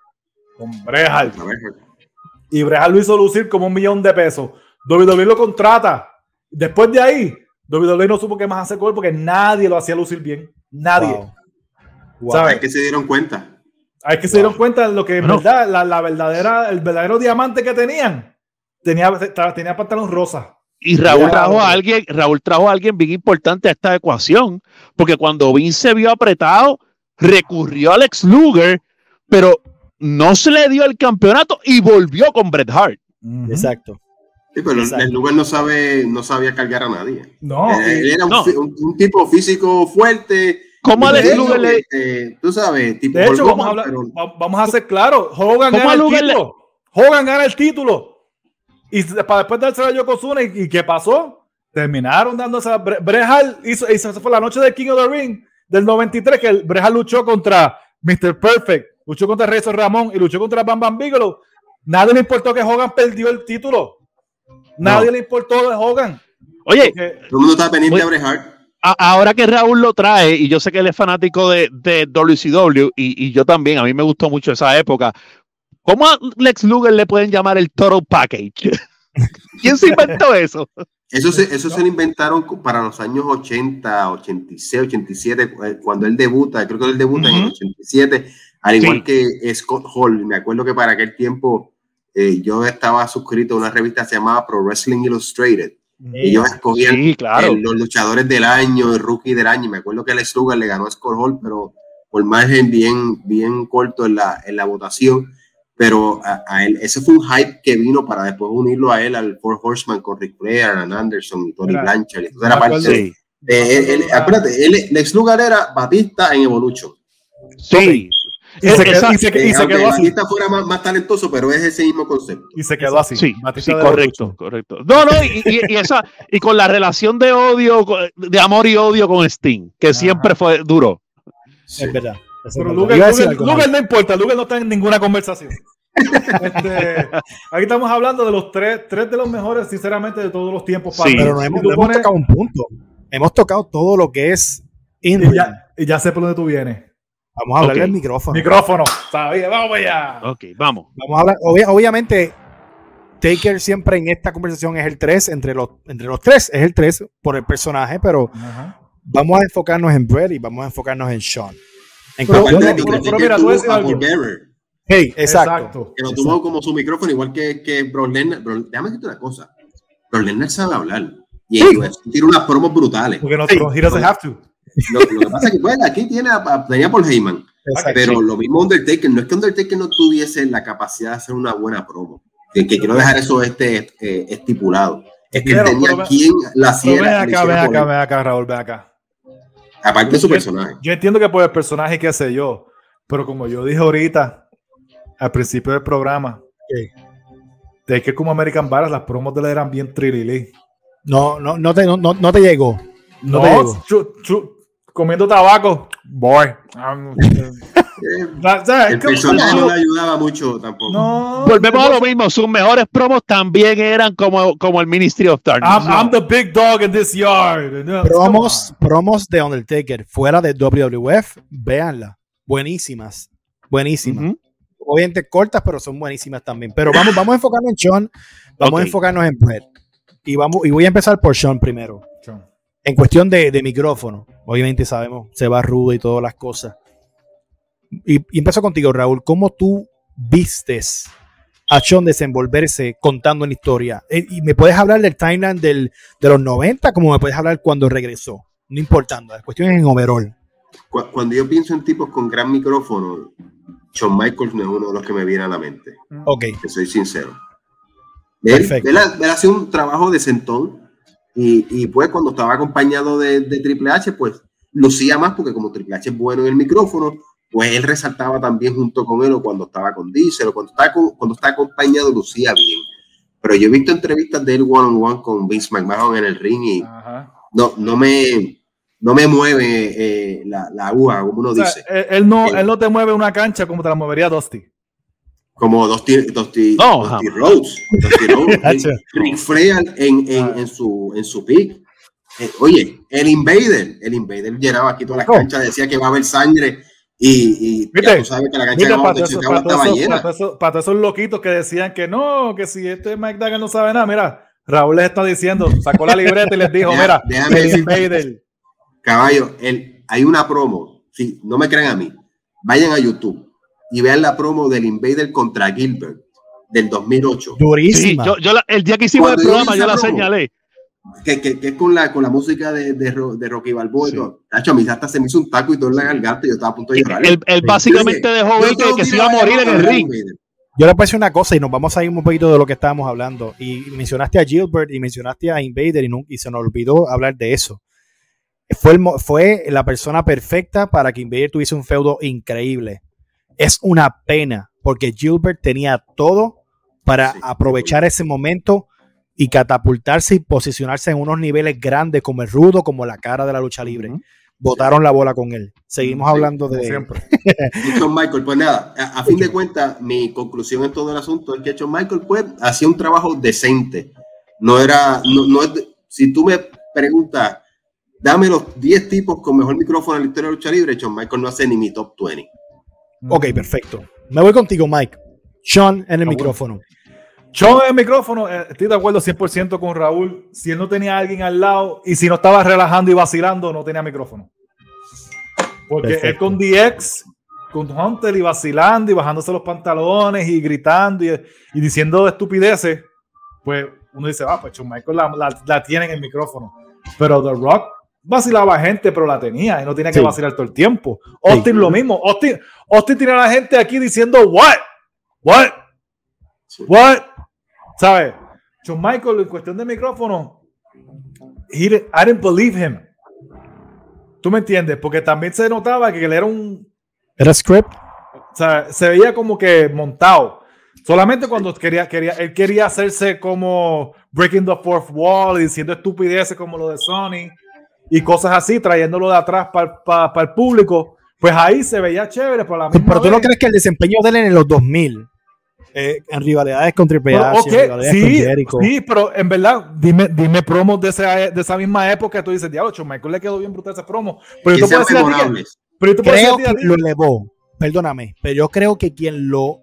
Con Brejal. Y Brejal lo hizo lucir como un millón de pesos. WWE lo contrata. Después de ahí, WWE no supo qué más hacer con él porque nadie lo hacía lucir bien. Nadie. ¿Sabes? que se dieron cuenta. Hay que se dieron cuenta de lo que verdad, la, verdadera, el verdadero diamante que tenían. Tenía, tenía pantalón rosa. Y Raúl trajo a alguien, Raúl trajo a alguien bien importante a esta ecuación, porque cuando Vince se vio apretado, recurrió a Alex Luger, pero no se le dio el campeonato y volvió con Bret Hart. Exacto. Sí, pero el Luger no sabe, no sabía cargar a nadie. No. Eh, él era un tipo físico fuerte, ¿Cómo Alex Luger le... tú sabes, tipo de hecho, vamos, a hablar, vamos a ser claros. Hogan gana el título. Hogan gana el título. Y para después dárselo a Yokozuna, ¿y, qué pasó? Terminaron dándose a Brejal hizo, hizo, fue la noche de King of the Ring del 93 que Brejal luchó contra Mr. Perfect, luchó contra Rezo Ramón y luchó contra Bam Bam Bigelow. Nadie le importó que Hogan perdió el título. Nadie le importó de Hogan. Oye, todo el mundo está pendiente a Brejal ahora que Raúl lo trae, y yo sé que él es fanático de, de WCW, y, y, yo también, a mí me gustó mucho esa época. ¿Cómo a Lex Luger le pueden llamar el Total Package? ¿Quién se inventó eso? Eso se, eso se lo inventaron para los años 80, 86, 87, cuando él debuta, creo que él debuta en el 87, al igual que Scott Hall. Me acuerdo que para aquel tiempo eh, yo estaba suscrito a una revista que se llamaba Pro Wrestling Illustrated. Ellos escogían los luchadores del año, el rookie del año. Me acuerdo que el Luger le ganó a Scott Hall, pero por margen bien, bien corto en la, en la votación pero a, él, ese fue un hype que vino para después unirlo a él al Four Horseman con Rick Flair, Aaron Anderson y Tony Blanchard. era parte de, él, acuérdate, él, Lex Lugar era Batista en Evolution. Sí. Y se, quedó, y se, y se quedó así. Batista fuera más, más, talentoso, pero es ese mismo concepto. Y se quedó así. Sí, sí correcto, correcto. No, no, y, y, esa, y con la relación de odio, de amor y odio con Sting, que siempre fue duro. Sí. Es verdad. Pero Luger, no importa, Luger no está en ninguna conversación. este, aquí estamos hablando de los tres, tres de los mejores, sinceramente, de todos los tiempos. Sí, pero no hemos, tocado un punto. Hemos tocado todo lo que es y ya, y ya, sé por dónde tú vienes. Vamos a hablar del micrófono. Micrófono. vamos allá. Ok, vamos. Vamos a hablar. obviamente, Taker siempre en esta conversación es el 3, entre los, entre los tres es el 3 por el personaje, pero vamos a enfocarnos en Brett y vamos a enfocarnos en Sean. En pero, mira, tú decías algo. Hey, exacto. Que lo tuvo como su micrófono, igual que, que Bro Lesnar. déjame decirte una cosa. Bro Lesnar sabe hablar. Y sí. tiene unas promos brutales. Porque no, sí. he doesn't have to. Lo, lo, que pasa es que bueno, aquí tiene a, tenía Paul Heyman. Exacto, pero lo mismo Undertaker. No es que Undertaker no tuviese la capacidad de hacer una buena promo. Que, que quiero dejar eso este, eh, estipulado. Es que pero, tenía pero, quien la hacía. Ven acá, ven acá, ven acá, Raúl, ven acá. Aparte de su personaje. Yo entiendo que por el personaje, qué sé yo. Pero como yo dije ahorita, al principio del programa, ¿Qué? de que como American Barras las promos de él eran bien trilili. No, no, no te, no, no te llegó. No, no. Chu, chu, comiendo tabaco, boy. el personaje no le ayudaba mucho tampoco. No, Volvemos a lo mismo. Sus mejores promos también eran como, como el Ministry of Darkness. I'm, I'm the big dog in this yard. Promos, promos de Undertaker fuera de WWF, véanla. Buenísimas. Buenísimas. Uh -huh obviamente cortas, pero son buenísimas también. Pero vamos, vamos a enfocarnos en Sean, vamos okay. a enfocarnos en Brett. Y, vamos, y voy a empezar por Sean primero. En cuestión de, de, micrófono, obviamente sabemos, se va rudo y todas las cosas. Y, y empiezo contigo, Raúl. ¿Cómo tú vistes a Sean desenvolverse contando una historia? Eh, ¿Y me puedes hablar del timeline del, de los 90 como me puedes hablar cuando regresó? No importando, la cuestión es en overall. Cuando yo pienso en tipos con gran micrófono, Shawn Michaels no es uno de los que me viene a la mente. Ok. Que soy sincero. Él, él, él, hacía un trabajo de sentón y, y, pues cuando estaba acompañado de, de, Triple H, pues lucía más porque como Triple H es bueno en el micrófono, pues él resaltaba también junto con él o cuando estaba con Diesel o cuando está, con, cuando está acompañado lucía bien. Pero yo he visto entrevistas de él one on one con Vince McMahon en el ring y no, no me no me mueve eh, la, la aguja, como uno o sea, dice. Él no, él, él no te mueve una cancha como te la movería Dusty. Como Dusty, Dusty, oh, Dusty Rhodes. Dusty Rhodes. Ric Flair en, en, en, su, en su pick. Eh, oye, el Invader, el Invader llegaba aquí todas las oh. canchas, decía que va a haber sangre y, y ya tú sabes que la cancha de, de Chicago estaba llena. Para, eso, para esos loquitos que decían que no, que si este Mike Dagger no sabe nada, mira, Raúl les está diciendo, sacó la libreta y les dijo, Deja, mira, déjame el Invader Caballo, el, hay una promo, si no me creen a mí, vayan a YouTube y vean la promo del Invader contra Gilbert del 2008. Durísima. Sí, yo, yo la, el día que hicimos Cuando el programa yo la promo, señalé. Que, que, que, es con la, con la música de, de, de Rocky Balboa sí. Tacho, a mí hasta se me hizo un taco y todo en la garganta y yo estaba a punto de llorar. Él, él básicamente dejó ver que, que se iba a morir en el ring. Yo le decir una cosa y nos vamos a ir un poquito de lo que estábamos hablando. Y mencionaste a Gilbert y mencionaste a Invader y, no, y se nos olvidó hablar de eso fue, el, fue la persona perfecta para que Invader tuviese un feudo increíble. Es una pena porque Gilbert tenía todo para sí, aprovechar ese momento y catapultarse y posicionarse en unos niveles grandes como el rudo, como la cara de la lucha libre. Uh -huh. Botaron sí. la bola con él. Seguimos sí, hablando de siempre. John Michael, pues nada, a, a fin de cuentas, mi conclusión en todo el asunto es que John Michael pues hacía un trabajo decente. No era, no, no es, si tú me preguntas dame los 10 tipos con mejor micrófono en la historia de lucha libre, John Michael no hace ni mi top 20. Ok, perfecto. Me voy contigo, Mike. Sean en el ah, micrófono. Yo en el micrófono, eh, estoy de acuerdo 100% con Raúl. Si él no tenía a alguien al lado y si no estaba relajando y vacilando, no tenía micrófono. Porque él con DX, con Hunter y vacilando y bajándose los pantalones y gritando y, diciendo estupideces, pues uno dice, ah, pues Shawn Michael la, tiene en el micrófono. Pero The Rock vacilaba gente, pero la tenía y no tenía que vacilar todo el tiempo. Austin lo mismo. Austin, Austin tiene a la gente aquí diciendo, what? What? What? ¿Sabes? John Michael, en cuestión de micrófono, I didn't believe him. ¿Tú me entiendes? Porque también se notaba que él era un. ¿Era script? O sea, se veía como que montado. Solamente cuando quería, quería, él quería hacerse como breaking the fourth wall y diciendo estupideces como lo de Sony y cosas así, trayéndolo de atrás para el público. Pues ahí se veía chévere. Por la misma pero tú no crees que el desempeño de él en los 2000 eh, en rivalidades con Triple H, sí, Sí, pero en verdad, dime, dime promos de esa, de esa misma época. Tú dices, diablo, Michael le quedó bien brutal ese promo. Pero yo te puedo decir pero creo que lo elevó. Perdóname, pero yo creo que quien lo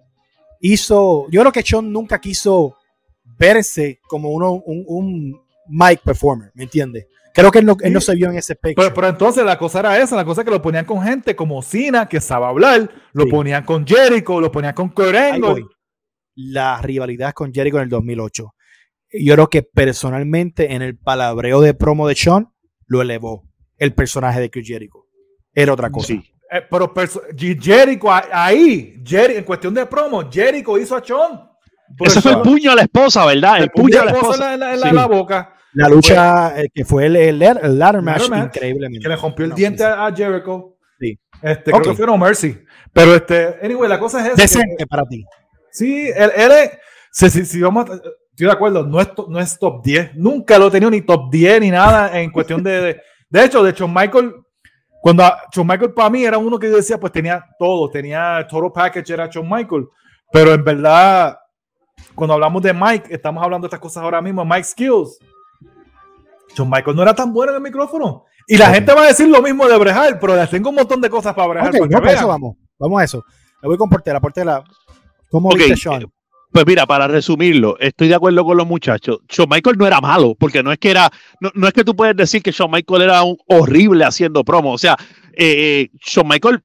hizo, yo creo que Sean nunca quiso verse como uno, un, un mic performer, ¿me entiendes? Creo que él no, se vio en ese espectro. Pero, entonces la cosa era esa, la cosa que lo ponían con gente como Cena, que sabe hablar, lo ponían con Jericho, lo ponían con Kurt la rivalidad con Jericho en el 2008. Yo creo que personalmente en el palabreo de promo de Sean lo elevó el personaje de Chris Jericho. Era otra cosa. Sí. Eh, pero Jericho ahí, en cuestión de promo, Jericho hizo a Sean. Eso fue el puño a la esposa, ¿verdad? El, puño a la esposa. En la, boca. La lucha eh, que fue el, el, ladder match, increíblemente. Que le rompió el diente a Jericho. Sí. Este, Creo que fue No Mercy. Pero este, anyway, la cosa es Decente para ti. Sí, él, es. Si, vamos estoy de acuerdo, no es, no es top 10. Nunca lo he tenido ni top 10 ni nada en cuestión de. De, hecho, de hecho, Michael. Cuando Shawn Michael para mí era uno que yo decía, pues tenía todo, tenía todo package, era Shawn Michael. Pero en verdad, cuando hablamos de Mike, estamos hablando de estas cosas ahora mismo, Mike Skills. Shawn Michael no era tan bueno en el micrófono. Y la gente va a decir lo mismo de Brejal, pero tengo un montón de cosas para Brejal. eso vamos. Vamos a eso. Me voy con Portela. Portela, ¿Cómo okay. Sean? Pues mira, para resumirlo, estoy de acuerdo con los muchachos. Shawn Michael no era malo, porque no es que era, no, es que tú puedes decir que Shawn Michael era un horrible haciendo promo. O sea, eh, Shawn Michael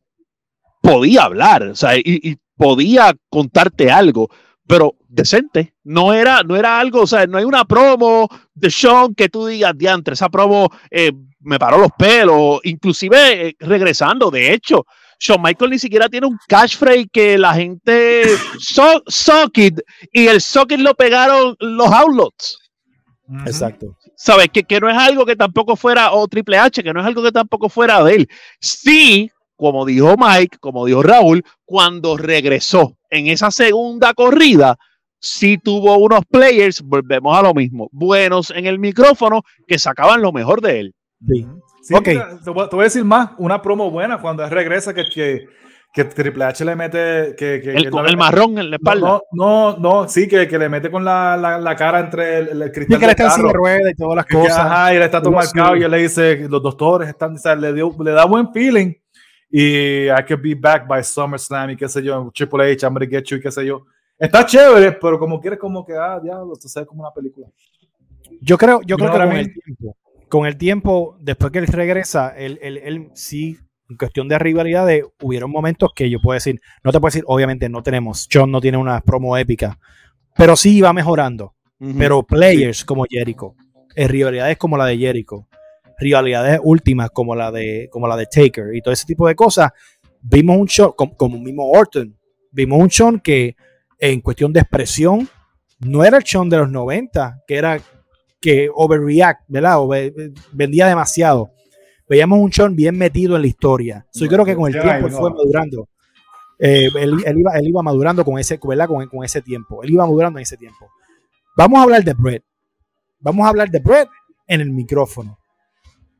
podía hablar, o sea, y, podía contarte algo, pero decente. No era, no era algo, o sea, no hay una promo de Shawn que tú digas, diantre, esa promo eh, me paró los pelos, inclusive eh, regresando, de hecho, Shawn Michael ni siquiera tiene un cash phrase que la gente so, socket y el socket lo pegaron los outlets. Exacto. ¿Sabes? Que, que no es algo que tampoco fuera, o Triple H, que no es algo que tampoco fuera de él. Sí, como dijo Mike, como dijo Raúl, cuando regresó en esa segunda corrida, sí tuvo unos players, volvemos a lo mismo, buenos en el micrófono que sacaban lo mejor de él. Sí. Sí, te, voy, a decir más, una promo buena cuando él regresa que, que, que Triple H le mete que, el, con el marrón en la espalda. No, no, no sí, que, que, le mete con la, la, la cara entre el, el cristal. Y que le está haciendo rueda y todas las cosas. Ajá, y le está todo marcado y él le dice, los doctores están, o sea, le, dio, le da buen feeling. Y I could be back by SummerSlam y qué sé yo, Triple H, I'm gonna get you y qué sé yo. Está chévere, pero como quieres como que, ah, diablo, esto se ve como una película. Yo creo, yo creo que con el tiempo con el tiempo, después que él regresa, él, él, sí, en cuestión de rivalidades, hubieron momentos que yo puedo decir, no te puedo decir, obviamente no tenemos, John no tiene una promo épica, pero sí va mejorando. Pero players como Jericho, en rivalidades como la de Jericho, rivalidades últimas como la de, como la de Taker y todo ese tipo de cosas, vimos un show, como, como mismo Orton, vimos un show que en cuestión de expresión no era el show de los 90, que era que overreact, ¿verdad? O vendía demasiado. Veíamos un Sean bien metido en la historia. yo creo que con el tiempo él fue madurando. Eh, él, iba, él iba madurando con ese, ¿verdad? Con, con, ese tiempo. Él iba madurando en ese tiempo. Vamos a hablar de Brett. Vamos a hablar de Brett en el micrófono.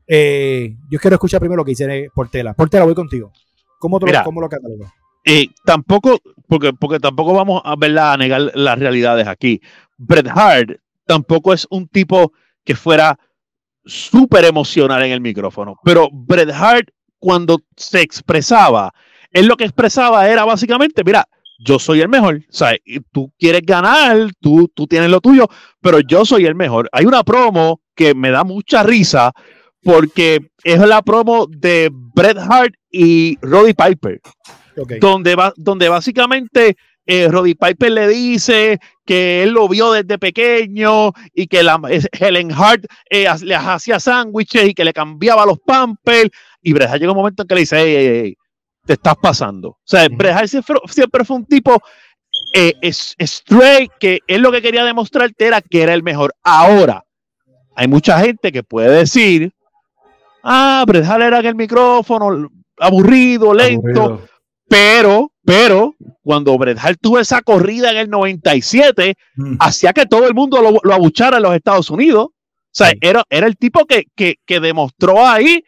Eh, yo quiero escuchar primero lo que dice Portela. Portela, voy contigo. ¿Cómo, te, ¿cómo lo catalogas? Eh, tampoco, porque, porque tampoco vamos a verla a negar las realidades aquí. Bret Hart tampoco es un tipo que fuera súper emocional en el micrófono. Pero Bret Hart, cuando se expresaba, él lo que expresaba era básicamente, mira, yo soy el mejor. Sea, tú quieres ganar, tú, tú tienes lo tuyo, pero yo soy el mejor. Hay una promo que me da mucha risa porque es la promo de Bret Hart y Roddy Piper, donde, va, donde básicamente eh, Roddy Piper le dice que él lo vio desde pequeño y que la, Helen Hart eh, le hacía sándwiches y que le cambiaba los pampers. Y Bret Hart llega un momento en que le dice, hey, te estás pasando. O sea, Bret Hart siempre, fue un tipo eh, straight, que él lo que quería demostrarte era que era el mejor. Ahora, hay mucha gente que puede decir, ah, Bret Hart era en el micrófono, aburrido, lento, pero, pero, cuando Bret Hart tuvo esa corrida en el 97, mm. hacía que todo el mundo lo, abuchara en los Estados Unidos. O sea, era, era el tipo que, que, que demostró ahí,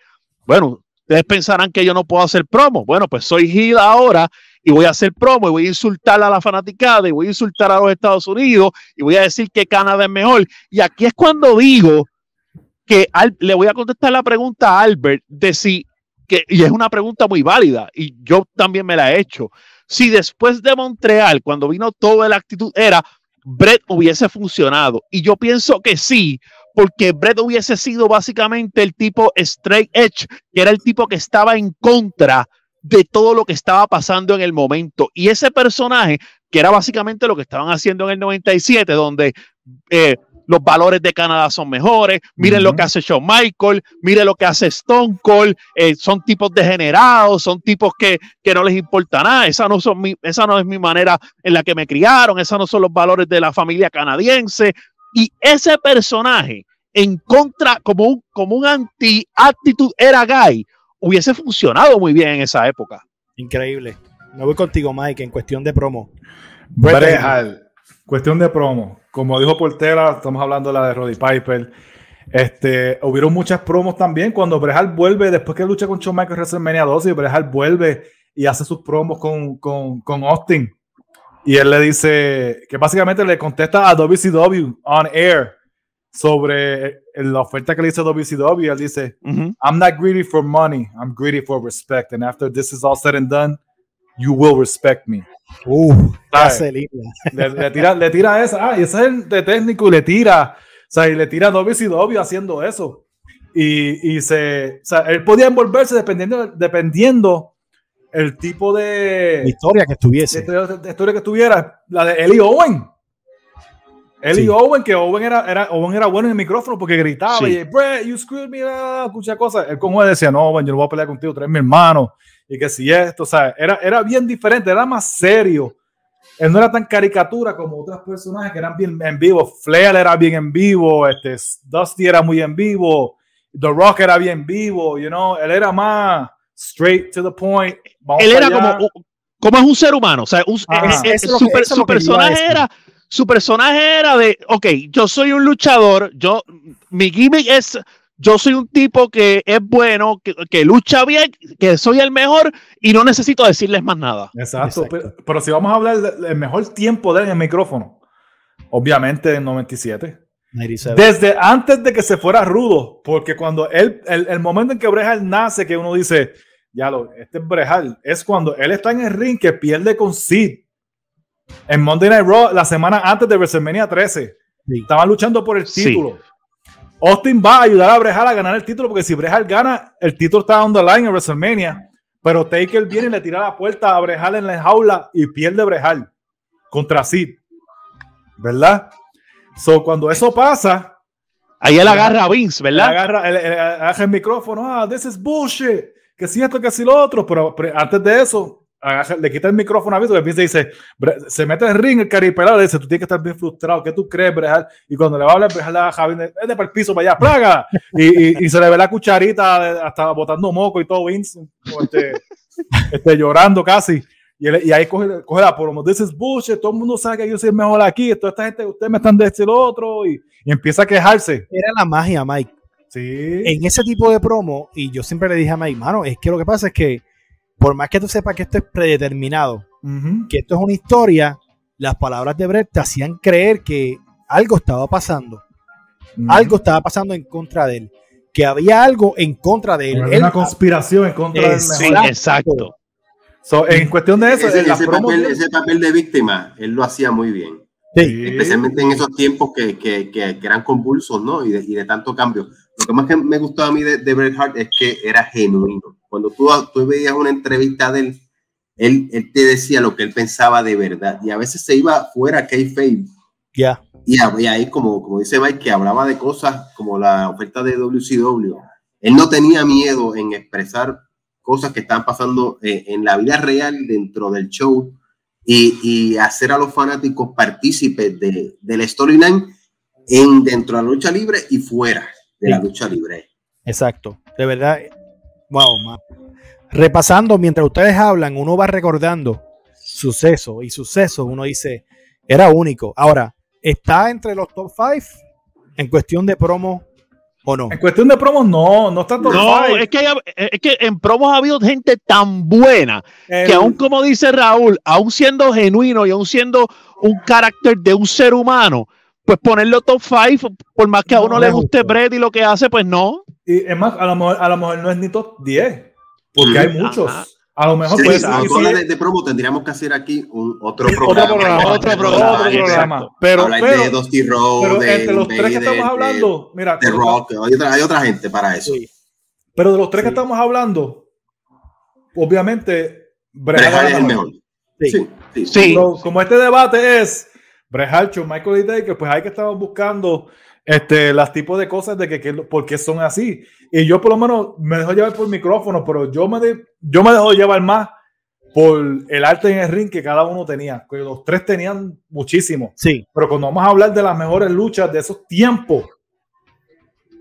bueno, ustedes pensarán que yo no puedo hacer promo. Bueno, pues soy Gil ahora y voy a hacer promo y voy a insultar a la fanaticada y voy a insultar a los Estados Unidos y voy a decir que Canadá es mejor. Y aquí es cuando digo que le voy a contestar la pregunta a Albert de si, que, y es una pregunta muy válida y yo también me la he hecho, si después de Montreal, cuando vino toda la actitud, era Brett hubiese funcionado. Y yo pienso que sí, porque Brett hubiese sido básicamente el tipo straight edge, que era el tipo que estaba en contra de todo lo que estaba pasando en el momento. Y ese personaje, que era básicamente lo que estaban haciendo en el 97, donde eh, los valores de Canadá son mejores, miren lo que hace Shawn Michael, miren lo que hace Stone Cold, eh, son tipos degenerados, son tipos que, que, no les importa nada, esa no, son mi, esa no es mi manera en la que me criaron, esos no son los valores de la familia canadiense. Y ese personaje en contra, como un, como un anti-actitud era gay, hubiese funcionado muy bien en esa época. Increíble. Me voy contigo, Mike, en cuestión de promo. Brejal, cuestión de promo. Como dijo Portela, estamos hablando de la de Roddy Piper. Este, hubieron muchas promos también cuando Brejal vuelve, después que lucha con Shawn Michaels en WrestleMania 2, y Brejal vuelve y hace sus promos con, con, con Austin. Y él le dice que básicamente le contesta a WCW on air sobre la oferta que le hizo WCW. Él dice, I'm not greedy for money, I'm greedy for respect. And after this is all said and done, you will respect me. Uh, le, le, tira, le tira esa, ah, y ese es el de técnico y le tira, o sea, y le tira WCW haciendo eso. Y, y se, o sea, él podía envolverse dependiendo, dependiendo el tipo de historia que estuviese. De, historia que estuviera, la de Eli Owen. Él y Owen, que Owen era, era, Owen era bueno en el micrófono porque gritaba y Brett, you screwed me, escucha cosas. Él como decía, no, Owen, yo no voy a pelear contigo, tú eres mi hermano. Y que si esto, o sea, era, era bien diferente, era más serio. Él no era tan caricatura como otros personajes que eran bien en vivo. Flair era bien en vivo, este, Dusty era muy en vivo, The Rock era bien vivo, you know, él era más straight to the point. él era como, como es un ser humano, o sea, un, su, personaje era su personaje era de, ok, yo soy un luchador, yo, mi gimmick es, yo soy un tipo que es bueno, que, lucha bien, que soy el mejor y no necesito decirles más nada. Exacto, Pero, si vamos a hablar del mejor tiempo de él en el micrófono, obviamente en 97. Desde antes de que se fuera rudo, porque cuando él, el, momento en que Brejal nace, que uno dice, ya lo, este es Brejal, es cuando él está en el ring que pierde con Sid en Monday Night Raw la semana antes de WrestleMania 13. Estaban luchando por el título. Austin va a ayudar a Brejal a ganar el título porque si Brejal gana, el título está on the line en WrestleMania. Pero Taker viene y le tira la puerta a Brejal en la jaula y pierde Brejal contra Sid. ¿Verdad? So, cuando eso pasa. Ahí él agarra a Vince, ¿verdad? Agarra, agarra el micrófono. Ah, this is bullshit. Que si esto, que si lo otro. pero antes de eso, le quita el micrófono a Vince y Vince dice, se mete en el ring el caripelado, le dice, tú tienes que estar bien frustrado, ¿qué tú crees, Brejal? Y cuando le va a hablar, Brejal a Javi, vete para el piso, para allá, plaga. y, y, se le ve la cucharita hasta botando moco y todo Vince, este, este, llorando casi. Y, y ahí coge, coge la promo, this is bullshit, todo el mundo sabe que yo soy el mejor aquí, toda esta gente, ustedes me están de este y lo otro, y, y empieza a quejarse. Era la magia, Mike. Sí. En ese tipo de promo, y yo siempre le dije a Mike, mano, es que lo que pasa es que por más que tú sepas que esto es predeterminado, que esto es una historia, las palabras de Brett te hacían creer que algo estaba pasando. Algo estaba pasando en contra de él. Que había algo en contra de él. una conspiración en contra de él. Sí, exacto. en cuestión de eso, ese, papel, de víctima, él lo hacía muy bien. Especialmente en esos tiempos que, que, que, eran convulsos, ¿no? Y de, y de, tanto cambio. Lo que más que me gustó a mí de, de Bret Hart es que era genuino. Cuando tú, tú veías una entrevista de él, él, él, te decía lo que él pensaba de verdad. Y a veces se iba fuera kayfabe. Ya. Y, ahí, como, como dice Mike, que hablaba de cosas como la oferta de WCW. Él no tenía miedo en expresar cosas que estaban pasando eh, en la vida real dentro del show y, y hacer a los fanáticos partícipes de, del storyline en, dentro de la lucha libre y fuera de la lucha libre. Exacto, de verdad, wow, repasando mientras ustedes hablan, uno va recordando suceso y suceso, uno dice, era único. Ahora, ¿Está entre los top 5 en cuestión de promo o no? En cuestión de promos, no, no está top No, es que, es que en promos ha habido gente tan buena que aún como dice Raúl, aún siendo genuino y aún siendo un carácter de un ser humano, pues ponerlo top 5, por más que a uno le guste Brett y lo que hace, pues no. Y es más, a lo mejor, a lo mejor no es ni top 10, porque hay muchos. A lo mejor pues, de, promo tendríamos que hacer aquí un otro programa. Otro programa. Pero, Hablar pero, de Dusty Road, pero entre los tres que estamos hablando, mira, de Rock, hay otra, hay otra gente para eso. Pero de los tres que estamos hablando, obviamente Brejal es el mejor. Sí, sí. sí. como este debate es Brejal, Michael y Taker, pues hay que estar buscando este, las tipos de cosas de que, que, por qué son así. Y yo por lo menos me dejo llevar por el micrófono, pero yo me, de, yo me dejo llevar más por el arte en el ring que cada uno tenía. Que los tres tenían muchísimo. Sí. Pero cuando vamos a hablar de las mejores luchas de esos tiempos,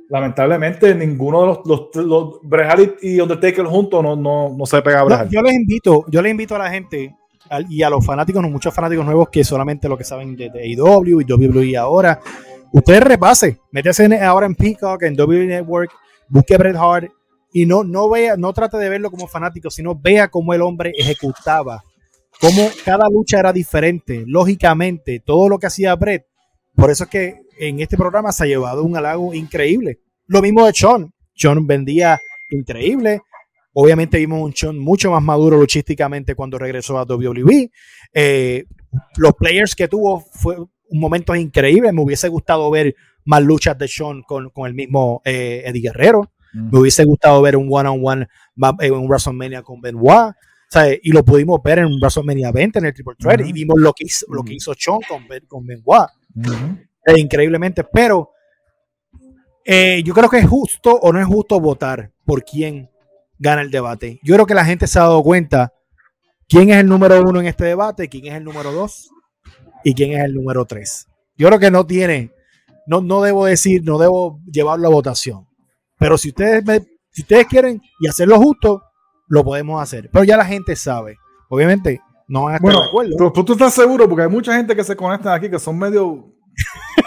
lamentablemente ninguno de los, los, los y Undertaker juntos no, no, no se pega a Yo, les invito, yo les invito a la gente y a los fanáticos, muchos fanáticos nuevos que solamente lo que saben de, de AEW y WWE ahora, Usted repase, métese ahora en Peacock, en WWE Network, busque Bret Hart y no, no vea, no trate de verlo como fanático, sino vea cómo el hombre ejecutaba, cómo cada lucha era diferente, lógicamente, todo lo que hacía Bret. Por eso es que en este programa se ha llevado un halago increíble. Lo mismo de Sean. Sean vendía increíble. Obviamente vimos un Sean mucho más maduro luchísticamente cuando regresó a WWE. Eh, los players que tuvo fue, un momento increíble. Me hubiese gustado ver más luchas de Sean con, el mismo eh, Eddie Guerrero. Me hubiese gustado ver un one-on-one en un WrestleMania con Benoit. Y lo pudimos ver en WrestleMania 20 en el Triple Threat y vimos lo que hizo, lo que hizo Sean con, con Benoit. Eh, increíblemente, pero eh, yo creo que es justo o no es justo votar por quién gana el debate. Yo creo que la gente se ha dado cuenta quién es el número uno en este debate, quién es el número dos y quién es el número 3. Yo creo que no tiene, no, no debo decir, no debo llevarlo a votación. Pero si ustedes, me, si ustedes quieren y hacerlo justo, lo podemos hacer. Pero ya la gente sabe. Obviamente, no van a estar de acuerdo. Tú, tú, estás seguro, porque hay mucha gente que se conecta aquí que son medio.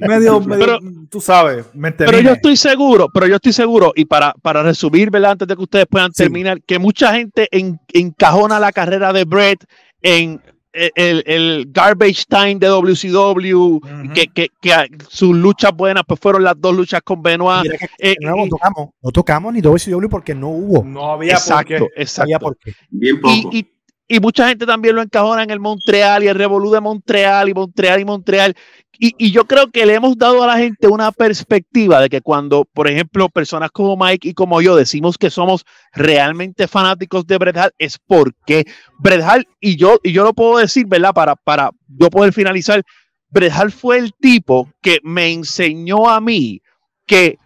medio, medio tú sabes. Pero yo estoy seguro, pero yo estoy seguro, y para, para resumir, antes de que ustedes puedan terminar, que mucha gente encajona la carrera de Brett en el, el, garbage time de WCW, que, que, que, sus luchas buenas pues fueron las dos luchas con Benoit. Eh, no, tocamos, no tocamos ni WCW porque no hubo. No había exacto, por qué. Exacto. Y, y, y, mucha gente también lo encajona en el Montreal y el Revolú de Montreal y Montreal y Montreal. Y, yo creo que le hemos dado a la gente una perspectiva de que cuando, por ejemplo, personas como Mike y como yo decimos que somos realmente fanáticos de Bret Hart, es porque Bret Hart, y yo, y yo lo puedo decir, ¿verdad? Para, para yo poder finalizar, Bret Hart fue el tipo que me enseñó a mí que,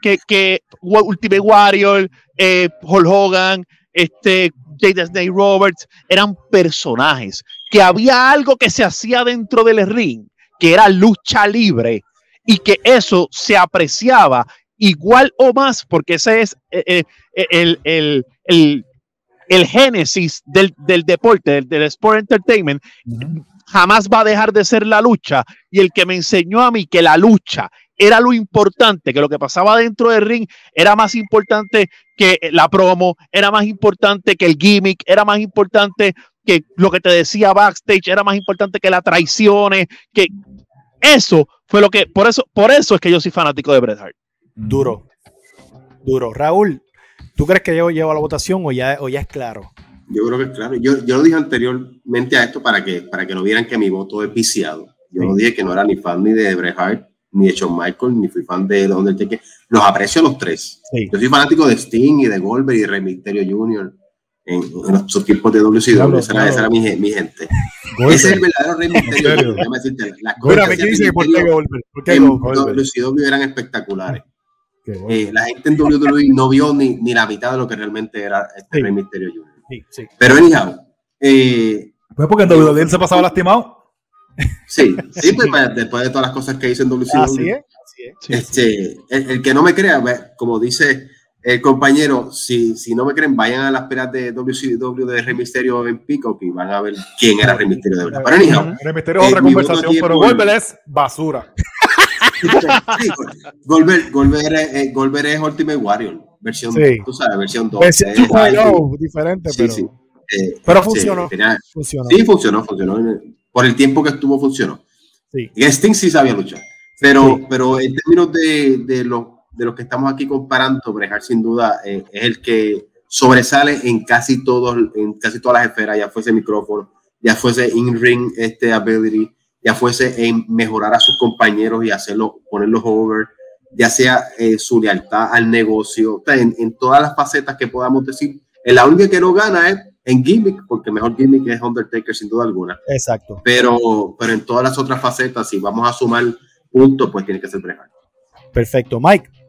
que, que Ultimate Warrior, eh, Hulk Hogan, este, J. Roberts, eran personajes que había algo que se hacía dentro del ring, que era lucha libre, y que eso se apreciaba igual o más, porque ese es eh, eh, el, el, génesis del, deporte, del, sport entertainment. Jamás va a dejar de ser la lucha. Y el que me enseñó a mí que la lucha era lo importante, que lo que pasaba dentro del ring era más importante que la promo, era más importante que el gimmick, era más importante que lo que te decía backstage era más importante que las traiciones, que eso fue lo que, por eso, por eso es que yo soy fanático de Bret Hart. Duro, duro. Raúl, ¿Tú crees que yo llevo a la votación o ya, o ya es claro? Yo creo que es claro. Yo, yo lo dije anteriormente a esto para que, para que no vieran que mi voto es viciado. Yo no dije que no era ni fan ni de Bret Hart, ni de Shawn Michaels, ni fui fan de Undertaker. Los aprecio a los tres. Yo soy fanático de Sting y de Goldberg y de Rey Mysterio Jr. En, en sus tiempos de WCW. esa, era, esa, era, mi, mi gente. Ese es el verdadero Rey decirte, las cosas que dice por qué Goldberg. ¿Por qué? WCW eran espectaculares. Eh, la gente en WWE no vio ni, ni, la mitad de lo que realmente era este sí. Rey Mysterio Jr. Sí, sí. Pero anyhow. Eh, pues porque en WWE se pasaba lastimado. Sí, sí, pues, después de todas las cosas que hizo en WCW. Así es. Así es. Este, el, el, que no me crea, como dice el compañero, si, si no me creen, vayan a las peras de WCW de Rey Misterio en Pico y van a ver quién era Rey Misterio de verdad. Pero anyhow, Rey Misterio es otra conversación, pero Goldberg es basura. sí, Goldberg, Goldberg, es, Goldberg es Ultimate Warrior, versión, sí. tú sabes, versión 2. Versión eh, diferente, pero, sí, eh, pero funcionó, tenía, funcionó. Sí, funcionó, funcionó. Por el tiempo que estuvo, funcionó. Sí. Y Sting sí sabía luchar. Pero, pero en términos de, de, lo, de los que estamos aquí comparando, Brejar sin duda eh, es el que sobresale en casi, todos, en casi todas las esferas, ya fuese micrófono, ya fuese in-ring este ability, ya fuese en mejorar a sus compañeros y hacerlo, ponerlos over, ya sea eh, su lealtad al negocio, en, en, todas las facetas que podamos decir. La única que no gana es en gimmick, porque mejor gimmick es Undertaker sin duda alguna. Exacto. Pero, pero en todas las otras facetas, si vamos a sumar puntos, pues tiene que ser Bret Perfecto. Mike.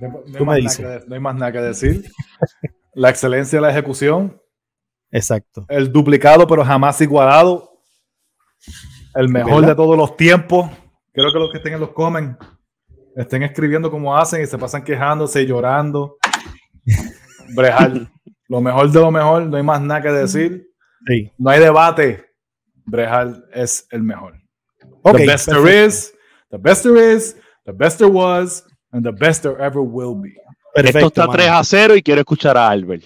No, no, me dices. Que, no hay más nada que decir. la excelencia de la ejecución. Exacto. El duplicado, pero jamás igualado. El mejor de todos los tiempos. Quiero que los que estén en los comen estén escribiendo como hacen y se pasan quejándose y llorando. Brejal, lo mejor de lo mejor, no hay más nada que decir. Sí. No hay debate. Brejal es el mejor. Okay, the best perfecto. there is, the best there is, the best there was, and the best there ever will be. Perfecto, Esto está mano. 3 a 0 y quiero escuchar a Albert.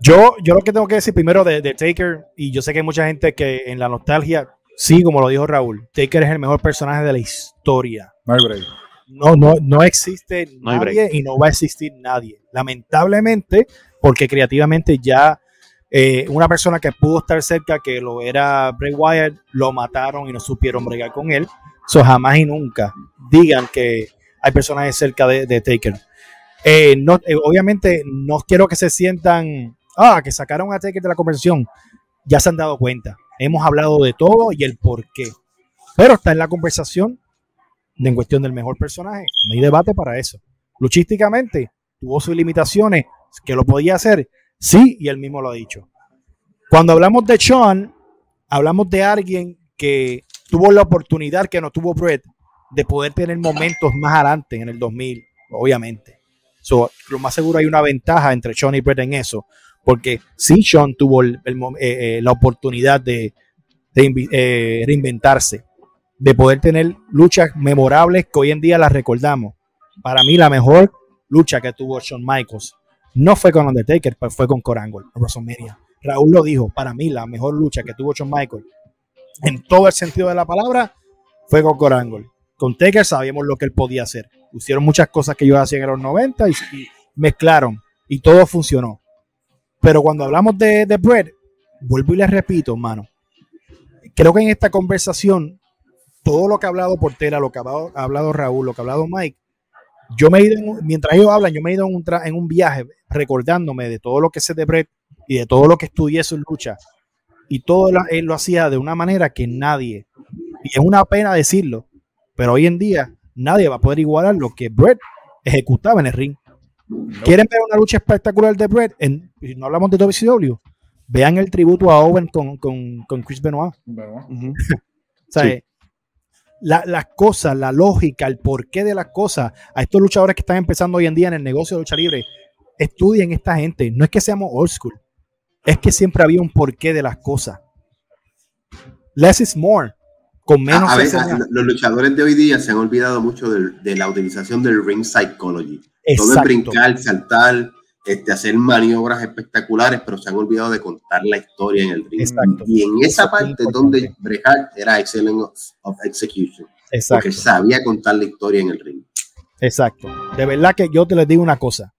Yo, yo lo que tengo que decir primero de, de, Taker, y yo sé que hay mucha gente que en la nostalgia, sí, como lo dijo Raúl, Taker es el mejor personaje de la historia. No hay break. No, no, no existe no nadie y no va a existir nadie. Lamentablemente, porque creativamente ya eh, una persona que pudo estar cerca, que lo era Bray Wyatt, lo mataron y no supieron bregar con él. So, jamás y nunca digan que hay personajes cerca de, Taker. Eh, eh, obviamente no quiero que se sientan, ah, que sacaron a Taker de la conversación. Ya se han dado cuenta. Hemos hablado de todo y el por qué. Pero está en la conversación en cuestión del mejor personaje. No hay debate para eso. Luchísticamente tuvo sus limitaciones, que lo podía hacer, sí, y él mismo lo ha dicho. Cuando hablamos de Sean, hablamos de alguien que tuvo la oportunidad que no tuvo Brett de poder tener momentos más adelante en el 2000, obviamente. So, lo más seguro hay una ventaja entre Sean y Brett en eso, porque sí, Sean tuvo eh, eh, la oportunidad de, eh, reinventarse, de poder tener luchas memorables que hoy en día las recordamos. Para mí, la mejor lucha que tuvo Shawn Michaels no fue con Undertaker, pero fue con Corangle WrestleMania. Raúl lo dijo, para mí la mejor lucha que tuvo Shawn Michaels en todo el sentido de la palabra fue con Corangle. Con Taker sabíamos lo que él podía hacer. Hicieron muchas cosas que yo hacía en los 90 y, y, mezclaron y todo funcionó. Pero cuando hablamos de, de Brett, vuelvo y les repito, hermano, creo que en esta conversación, todo lo que ha hablado Portera, lo que ha hablado, ha hablado Raúl, lo que ha hablado Mike, yo me he ido, en, mientras ellos hablan, yo me he ido en un, viaje recordándome de todo lo que sé de Brett y de todo lo que estudié su lucha. Y todo él lo hacía de una manera que nadie, y es una pena decirlo, pero hoy en día nadie va a poder igualar lo que Brett ejecutaba en el ring. No. ¿Quieren ver una lucha espectacular de Brett? En, no hablamos de WCW. Vean el tributo a Owen con, con, con Chris Benoit. Benoit. Uh -huh. o sea, sí las la cosas, la lógica, el porqué de las cosas, a estos luchadores que están empezando hoy en día en el negocio de lucha libre, estudien esta gente. No es que seamos old school, es que siempre había un porqué de las cosas. Less is more. Con menos a, a a, los luchadores de hoy día se han olvidado mucho de, de la utilización del ring psychology. Exacto. Todo es brincar, saltar, este, hacer maniobras espectaculares, pero se han olvidado de contar la historia en el ring. Exacto. Y en esa Eso parte donde Bret Hart era excellent of, of execution. Exacto. Porque sabía contar la historia en el ring. Exacto. De verdad que yo te les digo una cosa.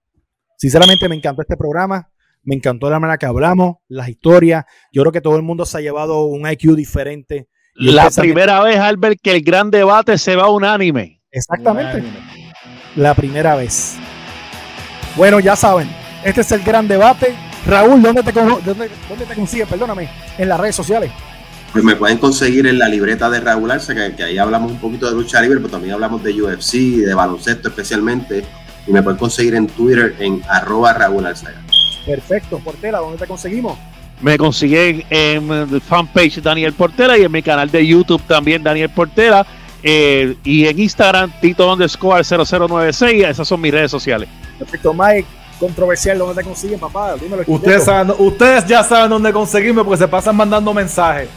Sinceramente me encantó este programa. Me encantó la manera que hablamos, las historias. Yo creo que todo el mundo se ha llevado un IQ diferente. La primera vez, Albert, que el gran debate se va unánime. Exactamente. La primera vez. Bueno, ya saben, este es el gran debate. Raúl, ¿dónde te, dónde, te consigues? Perdóname, en las redes sociales. Pues me pueden conseguir en la libreta de Raúl Arce, que, ahí hablamos un poquito de lucha libre, pero también hablamos de UFC, de baloncesto especialmente. Y me pueden conseguir en Twitter en arroba Raúl Arzaga. Perfecto, Portela, ¿dónde te conseguimos? Me consigue en el fanpage Daniel Portela y en mi canal de YouTube también Daniel Portela. Eh, y en Instagram Tito underscore 0096. Esas son mis redes sociales. Perfecto, Mike. Controversial, ¿dónde te consiguen, papá? Dímelo, ustedes, ustedes ya saben dónde conseguirme porque se pasan mandando mensajes.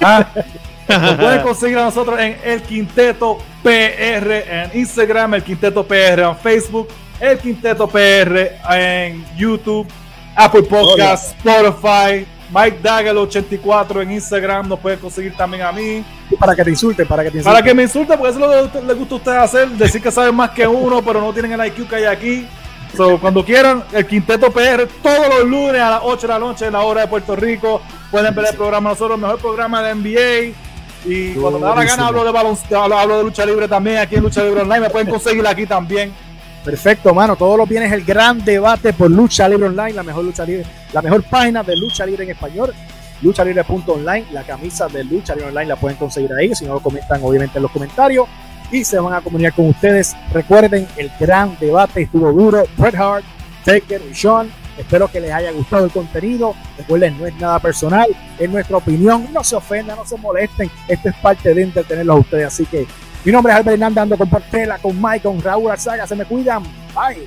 ¿Ah? Nos pueden conseguir a nosotros en El Quinteto PR en Instagram, El Quinteto PR en Facebook, El Quinteto PR en YouTube, Apple Podcasts, Spotify, Mike Dagger 84 en Instagram, nos pueden conseguir también a mí. Para que te insulten, para que te insulten. Para que me insulten, porque eso es lo que les gusta a ustedes hacer, decir que saben más que uno, pero no tienen el IQ que hay aquí. So, cuando quieran, el Quinteto PR, todos los lunes a las 8 de la noche en la hora de Puerto Rico, pueden ver el programa nosotros, el mejor programa de NBA. Y cuando me da la gana hablo de baloncesto, hablo de lucha libre también, aquí en Lucha Libre Online, me pueden conseguir aquí también. Perfecto, mano. Todos los viernes el gran debate por Lucha Libre Online, la mejor lucha libre, la mejor página de lucha libre en español. Luchalibre.online, la camisa de Lucha Libre Online la pueden conseguir ahí. Si no lo comentan, obviamente en los comentarios. Y se van a comunicar con ustedes. Recuerden, el gran debate estuvo duro. Bret Hart, Taker y Sean. Espero que les haya gustado el contenido. Recuerden, no es nada personal, es nuestra opinión. No se ofendan, no se molesten. Esto es parte de entretenerlos a ustedes. Así que mi nombre es Albert Hernández, ando con Portela, con Mike, con Raúl Arzaga. Se me cuidan. Bye.